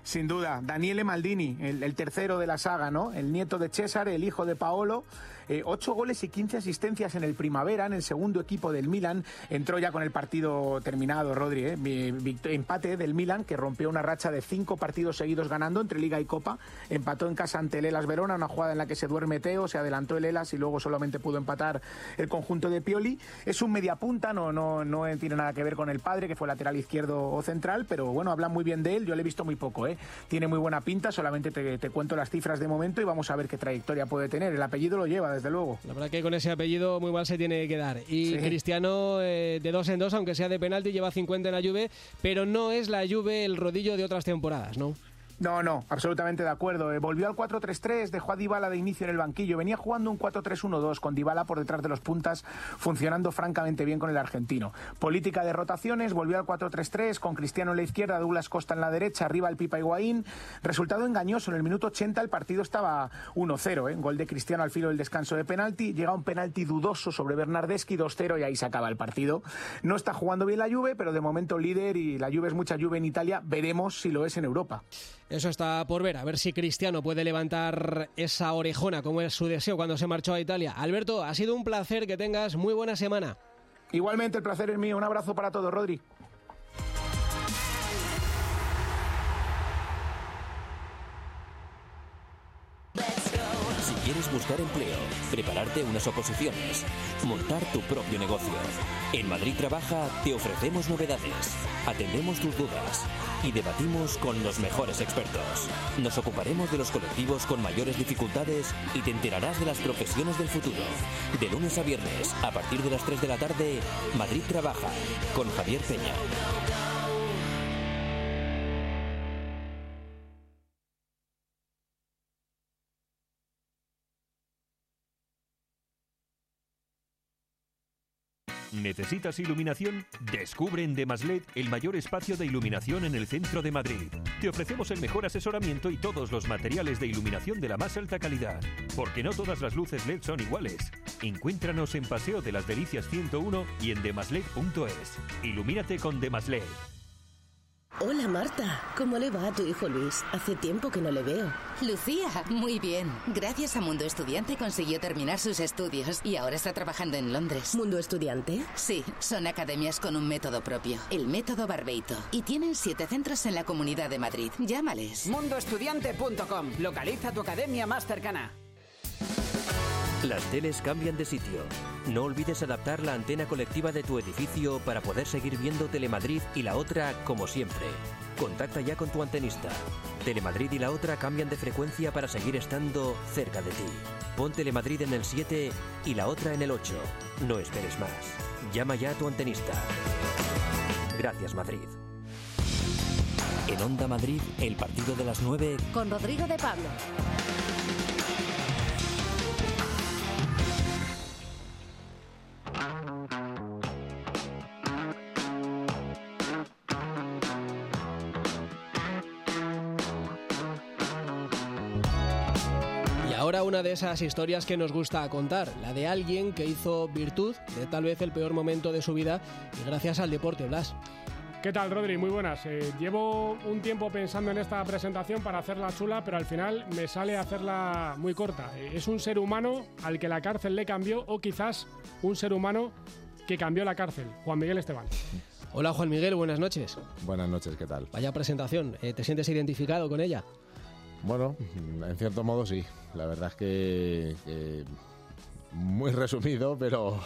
Sin duda, Daniele Maldini, el, tercero de la saga, ¿no? El nieto de César, el hijo de Paolo, eh, ocho goles y 15 asistencias en el primavera, en el segundo equipo del Milan. Entró ya con el partido terminado, Rodri. Eh, empate del Milan, que rompió una racha de cinco partidos seguidos ganando entre Liga y Copa. Empató en casa ante el Elas Verona, una jugada en la que se duerme Teo, se adelantó el Elas y luego solamente pudo empatar el conjunto de Pioli. Es un mediapunta, no, no, no tiene nada que ver con el padre, que fue lateral izquierdo o central, pero bueno, hablan muy bien de él. Yo le he visto muy poco, ¿eh? Tiene muy buena pinta, solamente te, te cuento las cifras de momento y vamos a ver qué trayectoria puede tener. El apellido lo lleva, desde luego. La verdad que con ese apellido muy mal se tiene que dar. Y Cristiano eh, de dos en dos, aunque sea de penalti, lleva 50 en la Juve, pero no es la Juve el rodillo de otras temporadas, ¿no? No, no, absolutamente de acuerdo. Eh, volvió al 4-3-3, dejó a Dybala de inicio en el banquillo. Venía jugando un 4-3-1-2 con Dybala por detrás de los puntas, funcionando francamente bien con el argentino. Política de rotaciones, volvió al 4-3-3 con Cristiano en la izquierda, Douglas Costa en la derecha, arriba el Pipa Higuaín. Resultado engañoso, en el minuto 80 el partido estaba 1-0, ¿eh? gol de Cristiano al filo del descanso de penalti. Llega un penalti dudoso sobre Bernardeschi, 2-0 y ahí se acaba el partido. No está jugando bien la Juve, pero de momento líder y la Juve es mucha Juve en Italia. Veremos si lo es en Europa. Eso está por ver, a ver si Cristiano puede levantar esa orejona como es su deseo cuando se marchó a Italia. Alberto, ha sido un placer que tengas muy buena semana. Igualmente, el placer es mío. Un abrazo para todos, Rodri. Buscar empleo, prepararte unas oposiciones, montar tu propio negocio. En Madrid Trabaja te ofrecemos novedades, atendemos tus dudas y debatimos con los mejores expertos. Nos ocuparemos de los colectivos con mayores dificultades y te enterarás de las profesiones del futuro. De lunes a viernes, a partir de las 3 de la tarde, Madrid Trabaja con Javier Peña. ¿Necesitas iluminación? Descubre en Demaslet el mayor espacio de iluminación en el centro de Madrid. Te ofrecemos el mejor asesoramiento y todos los materiales de iluminación de la más alta calidad. Porque no todas las luces LED son iguales. Encuéntranos en Paseo de las Delicias 101 y en demaslet.es. Ilumínate con Demaslet. Hola Marta, ¿cómo le va a tu hijo Luis? Hace tiempo que no le veo. Lucía, muy bien. Gracias a Mundo Estudiante consiguió terminar sus estudios y ahora está trabajando en Londres. ¿Mundo Estudiante? Sí, son academias con un método propio, el método Barbeito. Y tienen siete centros en la Comunidad de Madrid. Llámales. Mundoestudiante.com. Localiza tu academia más cercana. Las teles cambian de sitio. No olvides adaptar la antena colectiva de tu edificio para poder seguir viendo Telemadrid y la otra como siempre. Contacta ya con tu antenista. Telemadrid y la otra cambian de frecuencia para seguir estando cerca de ti. Pon Telemadrid en el 7 y la otra en el 8. No esperes más. Llama ya a tu antenista. Gracias Madrid. En Onda Madrid, el partido de las 9 Con Rodrigo de Pablo. Ahora una de esas historias que nos gusta contar, la de alguien que hizo virtud de tal vez el peor momento de su vida y gracias al deporte, Blas. ¿Qué tal, Rodri? Muy buenas. Eh, llevo un tiempo pensando en esta presentación para hacerla chula, pero al final me sale hacerla muy corta. Eh, es un ser humano al que la cárcel le cambió o quizás un ser humano que cambió la cárcel, Juan Miguel Esteban. Hola Juan Miguel, buenas noches. Buenas noches, ¿qué tal? Vaya presentación, eh, ¿te sientes identificado con ella? Bueno, en cierto modo sí. La verdad es que, que muy resumido, pero,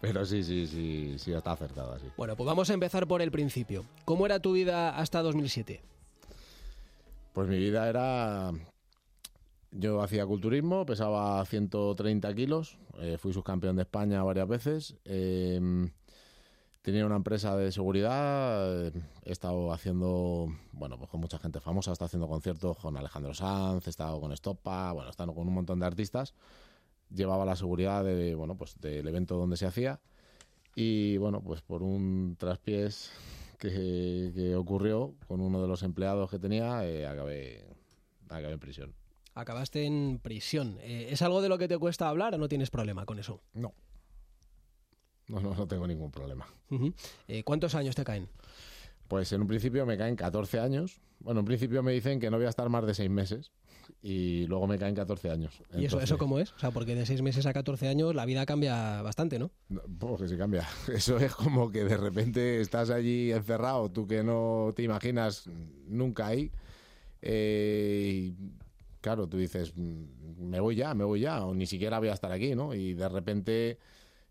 pero sí, sí, sí, sí está acertado así. Bueno, pues vamos a empezar por el principio. ¿Cómo era tu vida hasta 2007? Pues mi vida era... Yo hacía culturismo, pesaba 130 kilos, eh, fui subcampeón de España varias veces. eh, tenía una empresa de seguridad, eh, he estado haciendo, bueno, pues con mucha gente famosa, he estado haciendo conciertos con Alejandro Sanz, he estado con Estopa, bueno, he estado con un montón de artistas. Llevaba la seguridad de, bueno, pues del evento donde se hacía. Y bueno, pues por un traspiés que, que ocurrió con uno de los empleados que tenía, eh, acabé, acabé en prisión. Acabaste en prisión. Eh, ¿Es algo de lo que te cuesta hablar o no tienes problema con eso? No. No, no, no tengo ningún problema. Eh, ¿Cuántos años te caen? Pues en un principio me caen 14 años. Bueno, en principio me dicen que no voy a estar más de 6 meses y luego me caen 14 años. ¿Y eso, eso cómo es? O sea, porque de 6 meses a 14 años la vida cambia bastante, ¿no? Pues que se cambia. Eso es como que de repente estás allí encerrado, tú que no te imaginas nunca ahí. eh, y claro, tú dices, "Mm, me voy ya, me voy ya, o ni siquiera voy a estar aquí, ¿no? Y de repente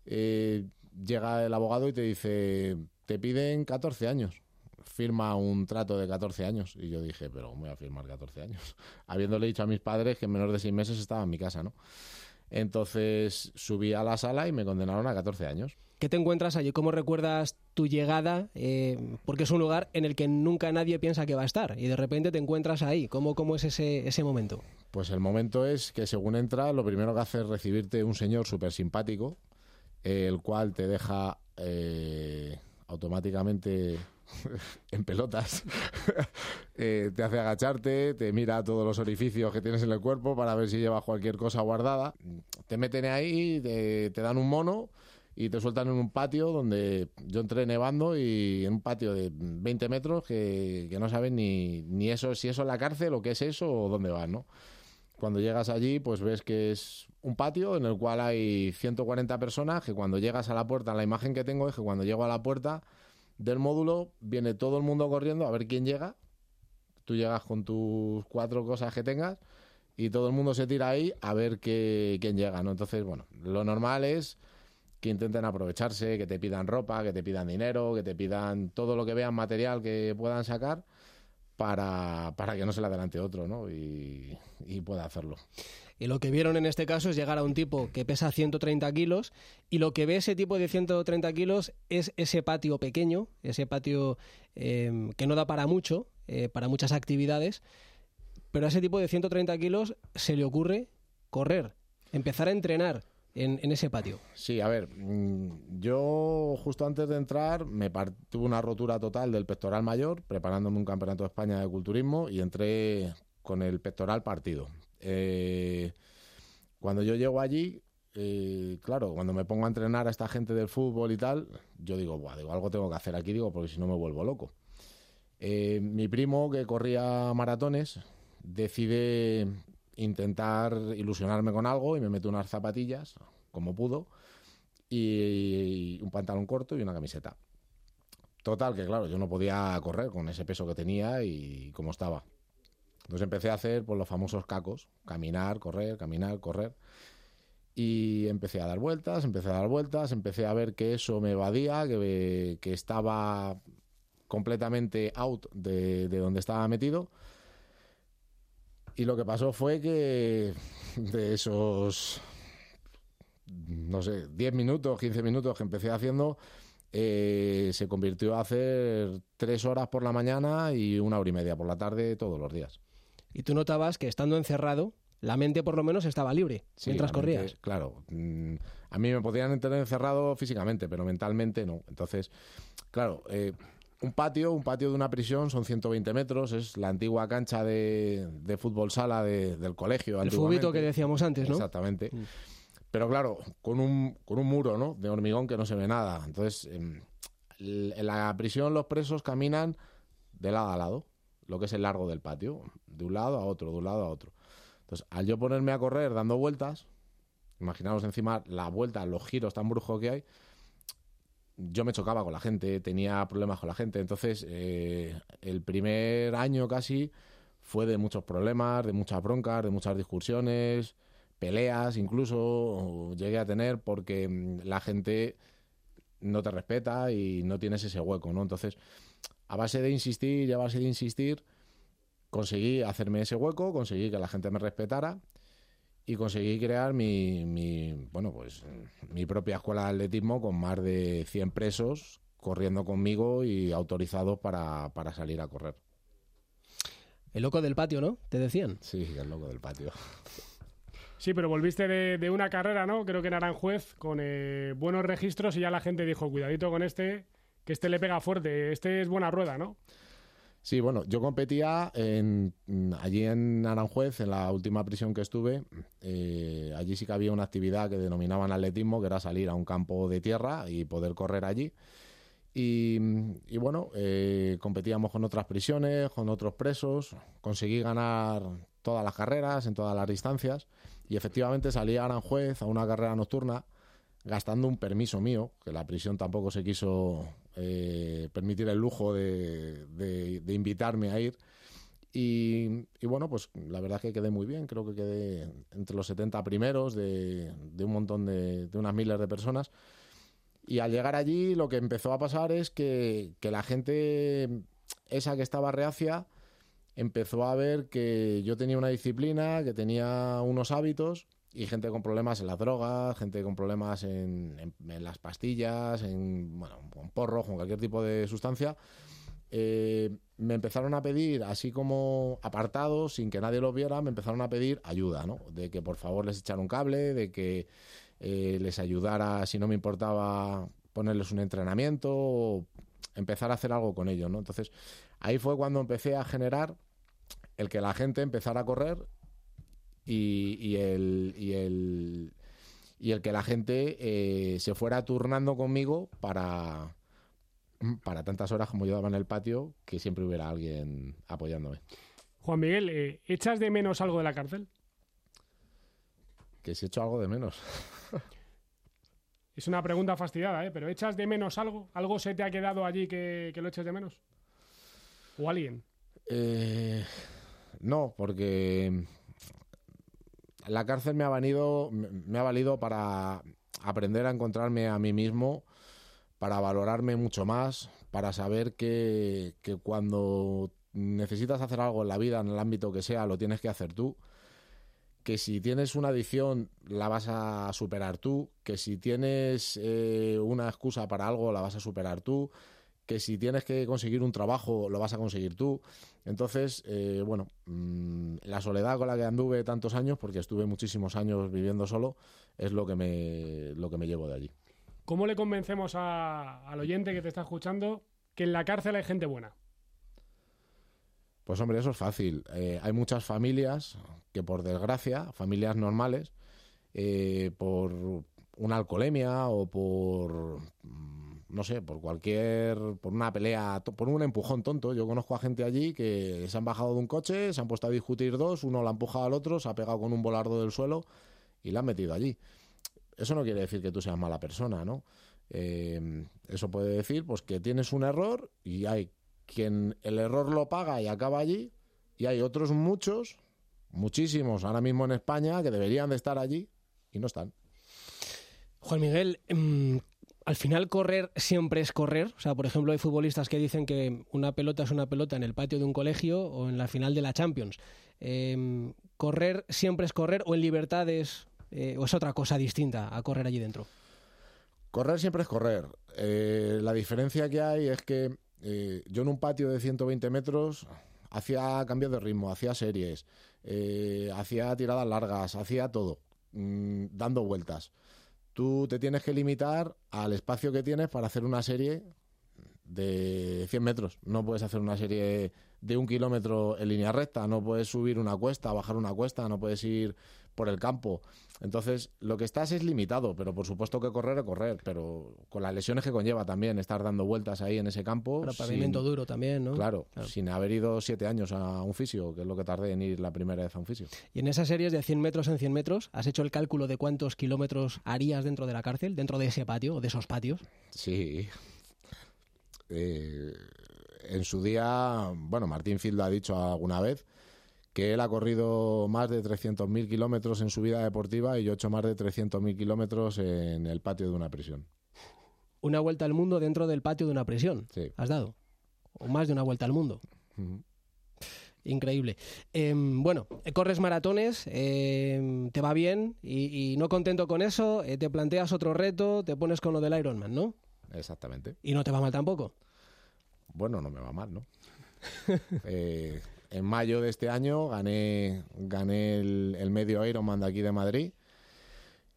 eh, llega el abogado y te dice, te piden 14 años. Firma un trato de 14 años. Y yo dije, pero ¿cómo voy a firmar 14 años? Habiéndole dicho a mis padres que en menos de seis meses estaba en mi casa, ¿no? Entonces subí a la sala y me condenaron a 14 años. ¿Qué te encuentras allí? ¿Cómo recuerdas tu llegada? Eh, porque es un lugar en el que nunca nadie piensa que va a estar y de repente te encuentras ahí. ¿Cómo, cómo es ese, ese momento? Pues el momento es que según entras, lo primero que hace es recibirte un señor súper simpático, el cual te deja eh, automáticamente en pelotas. Eh, te hace agacharte, te mira todos los orificios que tienes en el cuerpo para ver si llevas cualquier cosa guardada. Te meten ahí, te, dan un mono y te sueltan en un patio donde yo entré nevando y en un patio de 20 metros que, que no sabes ni, ni eso, si eso es la cárcel o qué es eso o dónde vas, ¿no? Cuando llegas allí, pues ves que es un patio en el cual hay 140 personas, que cuando llegas a la puerta, la imagen que tengo es que cuando llego a la puerta del módulo, viene todo el mundo corriendo a ver quién llega. Tú llegas con tus cuatro cosas que tengas y todo el mundo se tira ahí a ver qué, quién llega, ¿no? Entonces, bueno, lo normal es que intenten aprovecharse, que te pidan ropa, que te pidan dinero, que te pidan todo lo que vean material que puedan sacar para, para que no se le adelante otro, ¿no? Y, pueda hacerlo. Y lo que vieron en este caso es llegar a un tipo que pesa 130 kilos y lo que ve ese tipo de 130 kilos es ese patio pequeño, ese patio eh, que no da para mucho, eh, para muchas actividades, pero a ese tipo de 130 kilos se le ocurre correr, empezar a entrenar. En, ese patio. Sí, a ver, mm, yo justo antes de entrar me tuve una rotura total del pectoral mayor, preparándome un campeonato de España de culturismo y entré con el pectoral partido. Eh, cuando yo llego allí, eh, claro, cuando me pongo a entrenar a esta gente del fútbol y tal, yo digo, digo algo tengo que hacer aquí, digo, porque si no me vuelvo loco. Eh, mi primo, que corría maratones, decide intentar ilusionarme con algo y me mete unas zapatillas, como pudo, y un pantalón corto y una camiseta. Total, que claro, yo no podía correr con ese peso que tenía y como estaba. Entonces empecé a hacer pues, los famosos cacos, caminar, correr, caminar, correr. Y empecé a dar vueltas, empecé a dar vueltas, empecé a ver que eso me evadía, que, que estaba completamente out de, de donde estaba metido. Y lo que pasó fue que de esos, no sé, 10 minutos, 15 minutos que empecé haciendo, eh, se convirtió a hacer tres horas por la mañana y una hora y media por la tarde todos los días. Y tú notabas que estando encerrado, la mente por lo menos estaba libre Sí, mientras mente, corrías. claro. Mm, A mí me podían tener encerrado físicamente, pero mentalmente no. Entonces, claro, eh, un patio, un patio de una prisión son 120 metros, es la antigua cancha de, de fútbol sala de- del colegio. El fubito que decíamos antes, ¿no? Exactamente. Pero claro, con un, con un muro, ¿no? De hormigón que no se ve nada. Entonces, em, l- en la prisión los presos caminan de lado a lado, lo que es el largo del patio, de un lado a otro, de un lado a otro. Entonces, al yo ponerme a correr dando vueltas, imaginaos encima la vuelta, los giros tan brujos que hay, yo me chocaba con la gente, tenía problemas con la gente. Entonces, eh, el primer año casi fue de muchos problemas, de muchas broncas, de muchas discusiones, peleas incluso llegué a tener porque mm, la gente no te respeta y no tienes ese hueco, ¿no? Entonces, a base de insistir y a base de insistir, conseguí hacerme ese hueco, conseguí que la gente me respetara y conseguí crear mi, mi, bueno, pues mi propia escuela de atletismo con más de 100 presos corriendo conmigo y autorizados para, para salir a correr. El loco del patio, ¿no? Te decían. Sí, el loco del patio. Sí, pero volviste de, de una carrera, ¿no? Creo que en Aranjuez, con eh, buenos registros y ya la gente dijo, cuidadito con este, que este le pega fuerte, este es buena rueda, ¿no? Sí, bueno, yo competía en, allí en Aranjuez, en la última prisión que estuve. eh, allí sí que había una actividad que denominaban atletismo, que era salir a un campo de tierra y poder correr allí. Y, y bueno, eh, competíamos con otras prisiones, con otros presos. Conseguí ganar todas las carreras, en todas las distancias. Y efectivamente salí a Aranjuez a una carrera nocturna gastando un permiso mío, que la prisión tampoco se quiso eh, permitir el lujo de, invitarme a ir. Y, bueno, pues la verdad es que quedé muy bien, creo que quedé entre los 70 primeros de, un montón de, unas miles de personas. Y al llegar allí lo que empezó a pasar es que la gente esa que estaba reacia empezó a ver que yo tenía una disciplina, que tenía unos hábitos y gente con problemas en las drogas, gente con problemas en, las pastillas, en bueno, con porro, con cualquier tipo de sustancia. Eh, me empezaron a pedir, así como apartados, sin que nadie lo viera, me empezaron a pedir ayuda, ¿no? De que por favor les echara un cable, de que eh, les ayudara, si no me importaba, ponerles un entrenamiento, o empezar a hacer algo con ellos, ¿no? Entonces, ahí fue cuando empecé a generar el que la gente empezara a correr y, el, y, el, y el que la gente eh, se fuera turnando conmigo para, para tantas horas como yo daba en el patio, que siempre hubiera alguien apoyándome. Juan Miguel, eh, ¿echas de menos algo de la cárcel? Que si echo algo de menos. es una pregunta fastidiada, ¿eh? Pero ¿echas de menos algo? ¿Algo se te ha quedado allí que, lo eches de menos? ¿O alguien? Eh, no, porque la cárcel me ha, valido, me ha valido para aprender a encontrarme a mí mismo, para valorarme mucho más, para saber que, que cuando necesitas hacer algo en la vida, en el ámbito que sea, lo tienes que hacer tú. Que si tienes una adicción la vas a superar tú, que si tienes eh, una excusa para algo la vas a superar tú, que si tienes que conseguir un trabajo lo vas a conseguir tú. Entonces, eh, bueno, mm, la soledad con la que anduve tantos años, porque estuve muchísimos años viviendo solo, es lo que me, lo que me llevo de allí. ¿Cómo le convencemos al oyente que te está escuchando que en la cárcel hay gente buena? Pues hombre, eso es fácil. Eh, hay muchas familias que por desgracia, familias normales, eh, por una alcoholemia o por no sé, por cualquier, por una pelea, por un empujón tonto. Yo conozco a gente allí que se han bajado de un coche, se han puesto a discutir dos, uno la ha empujado al otro, se ha pegado con un volardo del suelo y la han metido allí. Eso no quiere decir que tú seas mala persona, ¿no? Eh, eso puede decir pues que tienes un error y hay quien el error lo paga y acaba allí y hay otros muchos, muchísimos ahora mismo en España que deberían de estar allí y no están. Juan Miguel, em, al final correr siempre es correr. O sea, por ejemplo, hay futbolistas que dicen que una pelota es una pelota en el patio de un colegio o en la final de la Champions. Em, correr siempre es correr o en libertades eh, o es otra cosa distinta a correr allí dentro. Correr siempre es correr. Eh, la diferencia que hay es que eh, yo en un patio de 120 metros hacía cambios de ritmo, hacía series, hacía tiradas largas, hacía todo, mm, dando vueltas tú te tienes que limitar al espacio que tienes para hacer una serie de 100 metros. No puedes hacer una serie de un kilómetro en línea recta, no puedes subir una cuesta, bajar una cuesta, no puedes ir por el campo. Entonces, lo que estás es limitado, pero por supuesto que correr es correr, pero con las lesiones que conlleva también estar dando vueltas ahí en ese campo. Para pavimento duro también, ¿no? Claro, sin haber ido siete años a un fisio, que es lo que tardé en ir la primera vez a un fisio. Y en esas series de 100 metros en 100 metros, ¿has hecho el cálculo de cuántos kilómetros harías dentro de la cárcel, dentro de ese patio o de esos patios? Sí. Eh, en su día, bueno, Martín Field lo ha dicho alguna vez, que él ha corrido más de 300.000 kilómetros en su vida deportiva y yo he hecho más de 300.000 kilómetros en el patio de una prisión. Una vuelta al mundo dentro del patio de una prisión. Sí. ¿Has dado? O más de una vuelta al mundo. Increíble. Em, bueno, corres maratones, em, te va bien y, no contento con eso, eh, te planteas otro reto, te pones con lo del Ironman, ¿no? Exactamente. ¿Y no te va mal tampoco? Bueno, no me va mal, ¿no? eh, en mayo de este año gané, gané el, medio Ironman de aquí de Madrid.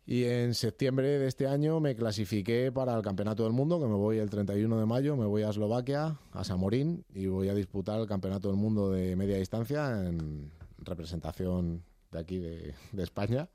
Y en septiembre de este año me clasifiqué para el Campeonato del Mundo, que me voy el 31 de mayo, me voy a Eslovaquia, a Samorín, y voy a disputar el Campeonato del Mundo de media distancia en representación de aquí de, España.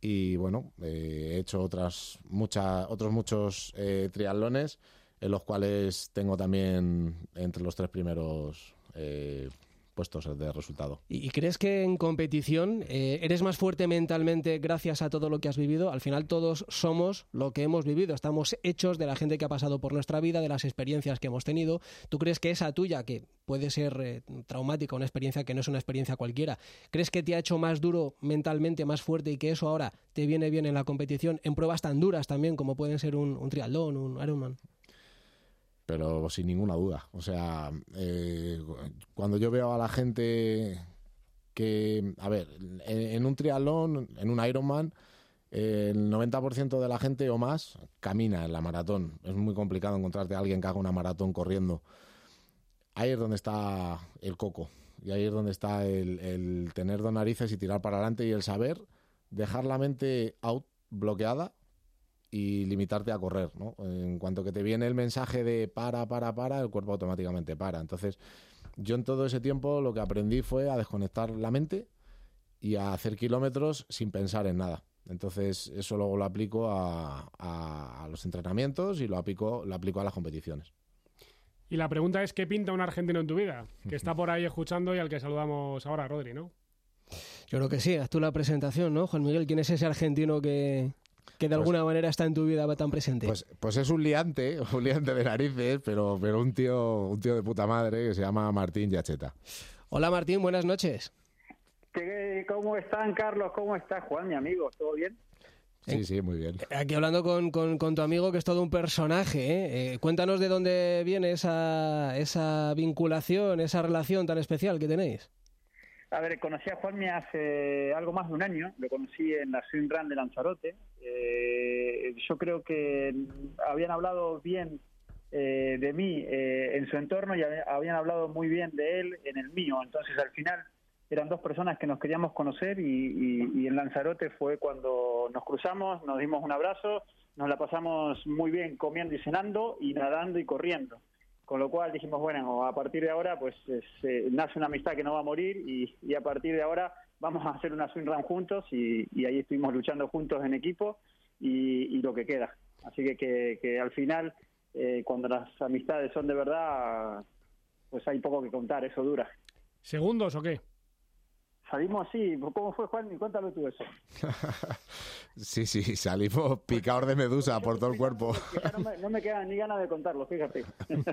Y bueno, eh, he hecho otras muchas, otros muchos eh, triatlones, en los cuales tengo también entre los tres primeros eh, puestos de resultado. ¿Y crees que en competición eh, eres más fuerte mentalmente gracias a todo lo que has vivido? Al final todos somos lo que hemos vivido, estamos hechos de la gente que ha pasado por nuestra vida, de las experiencias que hemos tenido. ¿Tú crees que esa tuya, que puede ser eh, traumática, una experiencia que no es una experiencia cualquiera, crees que te ha hecho más duro mentalmente, más fuerte y que eso ahora te viene bien en la competición, en pruebas tan duras también como pueden ser un, un triatlón, un Ironman? Pero sin ninguna duda. O sea, eh, cuando yo veo a la gente que, a ver, en, un triatlón, en un Ironman, el 90% de la gente o más camina en la maratón. Es muy complicado encontrarte a alguien que haga una maratón corriendo. Ahí es donde está el coco. Y ahí es donde está el, el tener dos narices y tirar para adelante y el saber dejar la mente out bloqueada y limitarte a correr, ¿no? En cuanto que te viene el mensaje de para, para, para, el cuerpo automáticamente para. Entonces, yo en todo ese tiempo lo que aprendí fue a desconectar la mente y a hacer kilómetros sin pensar en nada. Entonces, eso luego lo aplico a, a, los entrenamientos y lo aplico, lo aplico a las competiciones. Y la pregunta es, ¿qué pinta un argentino en tu vida? Que está por ahí escuchando y al que saludamos ahora, Rodri, ¿no? Yo creo que sí, haz tú la presentación, ¿no, Juan Miguel? ¿Quién es ese argentino que, que de pues alguna manera está en tu vida tan presente? Pues, pues es un liante, un liante de narices, pero, pero un tío, un tío de puta madre que se llama Martín Yacheta. Hola Martín, buenas noches. ¿Cómo están, Carlos? ¿Cómo estás, Juan, mi amigo? ¿Todo bien? Sí, sí, muy bien. Aquí hablando con, con, tu amigo, que es todo un personaje. ¿eh? Eh, cuéntanos de dónde viene esa, esa vinculación, esa relación tan especial que tenéis. A ver, conocí a Juanmi hace algo más de un año, lo conocí en la Swing Run de Lanzarote. Eh, yo creo que habían hablado bien eh, de mí eh, en su entorno y habían hablado muy bien de él en el mío. Entonces, al final, eran dos personas que nos queríamos conocer y, y en Lanzarote fue cuando nos cruzamos, nos dimos un abrazo, nos la pasamos muy bien comiendo y cenando y nadando y corriendo. Con lo cual dijimos, bueno, a partir de ahora pues eh, nace una amistad que no va a morir y, a partir de ahora vamos a hacer una swing run juntos y, ahí estuvimos luchando juntos en equipo y, lo que queda. Así que, que, al final, eh, cuando las amistades son de verdad, pues hay poco que contar, eso dura. ¿Segundos o qué? Salimos así. ¿Cómo fue, Juan? Cuéntalo tú eso. sí, sí, salimos picados de medusa por todo el cuerpo. no, me, no me queda ni ganas de contarlo, fíjate.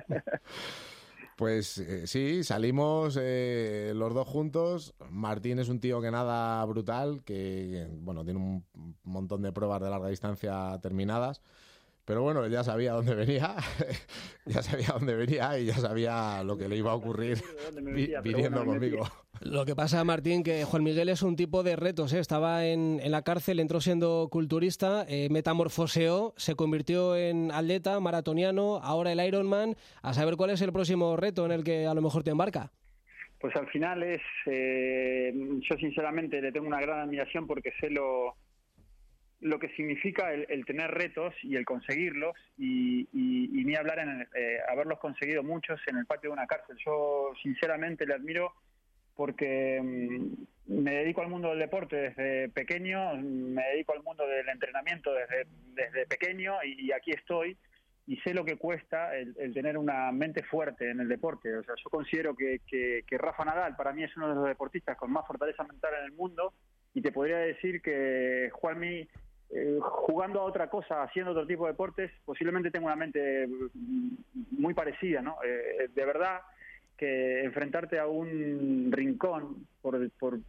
Pues eh, sí, salimos eh, los dos juntos. Martín es un tío que nada brutal, que bueno, tiene un montón de pruebas de larga distancia terminadas. Pero bueno, él ya sabía dónde venía, ya sabía dónde venía y ya sabía lo que le iba a ocurrir viniendo conmigo. Lo que pasa, Martín, que Juan Miguel es un tipo de retos. ¿eh? Estaba en, la cárcel, entró siendo culturista, eh, metamorfoseó, se convirtió en atleta, maratoniano, ahora el Ironman. A saber cuál es el próximo reto en el que a lo mejor te embarca. Pues al final es, eh, yo sinceramente le tengo una gran admiración porque sé lo, lo que significa el, tener retos y el conseguirlos y, ni hablar en eh, haberlos conseguido muchos en el patio de una cárcel. Yo sinceramente le admiro porque mm, me dedico al mundo del deporte desde pequeño, me dedico al mundo del entrenamiento desde, desde pequeño y, aquí estoy y sé lo que cuesta el, tener una mente fuerte en el deporte. O sea, yo considero que, que, Rafa Nadal para mí es uno de los deportistas con más fortaleza mental en el mundo y te podría decir que Juanmi eh, jugando a otra cosa, haciendo otro tipo de deportes, posiblemente tengo una mente mm, muy parecida, ¿no? Eh, de verdad que enfrentarte a un rincón, por,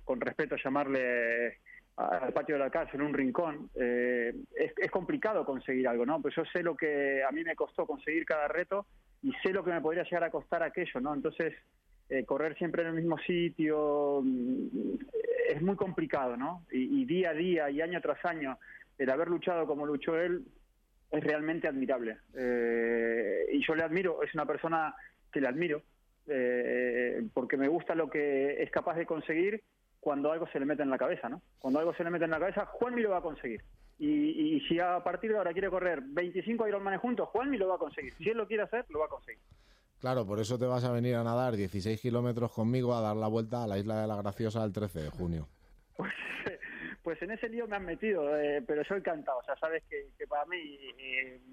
con respeto a llamarle al patio de la casa en un rincón, eh, es, complicado conseguir algo, ¿no? Pues yo sé lo que a mí me costó conseguir cada reto y sé lo que me podría llegar a costar aquello, ¿no? Entonces, correr siempre en el mismo sitio mm, es muy complicado, ¿no? y, día a día y año tras año el haber luchado como luchó él es realmente admirable. Eh, y yo le admiro, es una persona que le admiro, eh, porque me gusta lo que es capaz de conseguir cuando algo se le mete en la cabeza, ¿no? Cuando algo se le mete en la cabeza, Juanmi lo va a conseguir. Y, si a partir de ahora quiere correr 25 Ironman juntos, Juanmi lo va a conseguir. Si él lo quiere hacer, lo va a conseguir. Claro, por eso te vas a venir a nadar 16 kilómetros conmigo a dar la vuelta a la isla de la Graciosa el 13 de junio. Pues pues en ese lío me han metido, eh, pero yo encantado. O sea, sabes que, para mí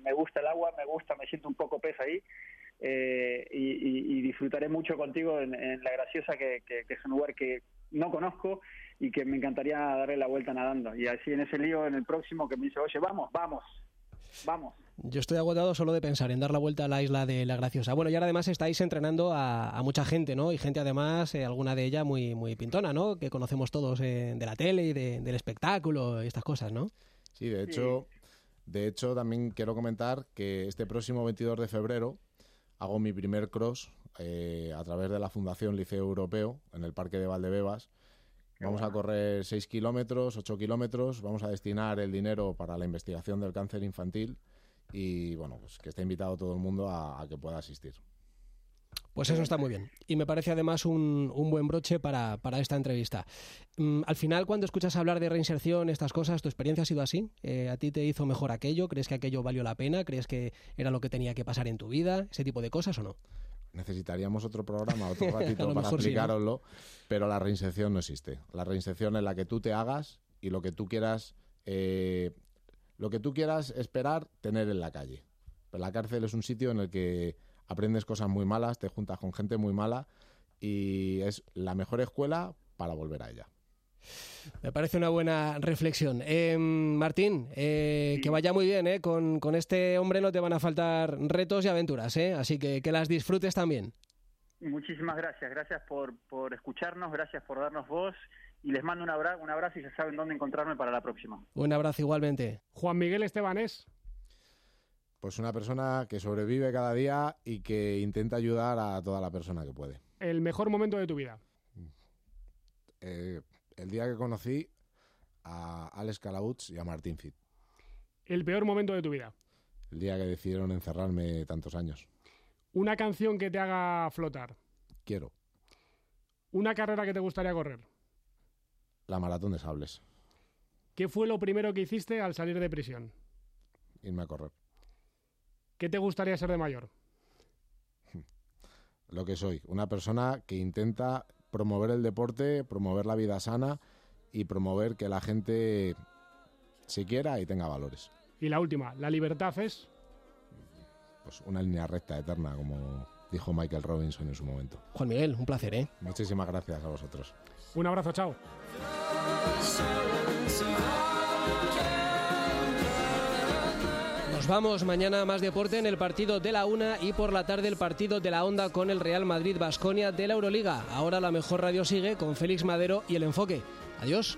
me gusta el agua, me gusta, me siento un poco pez ahí. Eh, y, disfrutaré mucho contigo en, La Graciosa, que, es un lugar que no conozco y que me encantaría darle la vuelta nadando. Y así en ese lío, en el próximo, que me dice, oye, vamos, vamos, vamos. Yo estoy agotado solo de pensar en dar la vuelta a la isla de La Graciosa. Bueno, y ahora además estáis entrenando a, mucha gente, ¿no? Y gente además, eh, alguna de ella muy, muy pintona, ¿no? Que conocemos todos eh, de la tele y del espectáculo y estas cosas, ¿no? Sí, de hecho, de hecho también quiero comentar que este próximo 22 de febrero hago mi primer cross eh, a través de la Fundación Liceo Europeo en el Parque de Valdebebas. Vamos a correr 6 kilómetros, 8 kilómetros, vamos a destinar el dinero para la investigación del cáncer infantil y bueno, pues que esté invitado todo el mundo a, a que pueda asistir. Pues eso está muy bien. Y me parece además un, un buen broche para, para esta entrevista. Mm, al final, cuando escuchas hablar de reinserción, estas cosas, ¿tu experiencia ha sido así? Eh, ¿A ti te hizo mejor aquello? ¿Crees que aquello valió la pena? ¿Crees que era lo que tenía que pasar en tu vida? ¿Ese tipo de cosas o no? Necesitaríamos otro programa, otro ratito para mejor sí, ¿no? explicároslo, pero la reinserción no existe. La reinserción es la que tú te hagas y lo que tú quieras, eh, lo que tú quieras esperar tener en la calle. Pero la cárcel es un sitio en el que aprendes cosas muy malas, te juntas con gente muy mala y es la mejor escuela para volver a ella. Me parece una buena reflexión. Eh, Martín, eh, que vaya muy bien, ¿eh? Con, con este hombre no te van a faltar retos y aventuras, ¿eh? Así que que las disfrutes también. Muchísimas gracias, gracias por, por escucharnos, gracias por darnos voz y les mando un abrazo, un abrazo y ya saben dónde encontrarme para la próxima. Un abrazo igualmente. Juan Miguel Estebanés. Pues una persona que sobrevive cada día y que intenta ayudar a toda la persona que puede. El mejor momento de tu vida. Eh, el día que conocí a Alex Calauts y a Martín Fit. El peor momento de tu vida. El día que decidieron encerrarme tantos años. Una canción que te haga flotar. Quiero. Una carrera que te gustaría correr. La maratón de sables. ¿Qué fue lo primero que hiciste al salir de prisión? Irme a correr. ¿Qué te gustaría ser de mayor? Lo que soy. Una persona que intenta promover el deporte, promover la vida sana y promover que la gente se quiera y tenga valores. Y la última, la libertad es. Pues una línea recta eterna, como dijo Michael Robinson en su momento. Juan Miguel, un placer, ¿eh? Muchísimas gracias a vosotros. Un abrazo, chao. Vamos mañana más deporte en el partido de la una y por la tarde el partido de la onda con el Real Madrid Basconia de la Euroliga. Ahora la mejor radio sigue con Félix Madero y el enfoque. Adiós.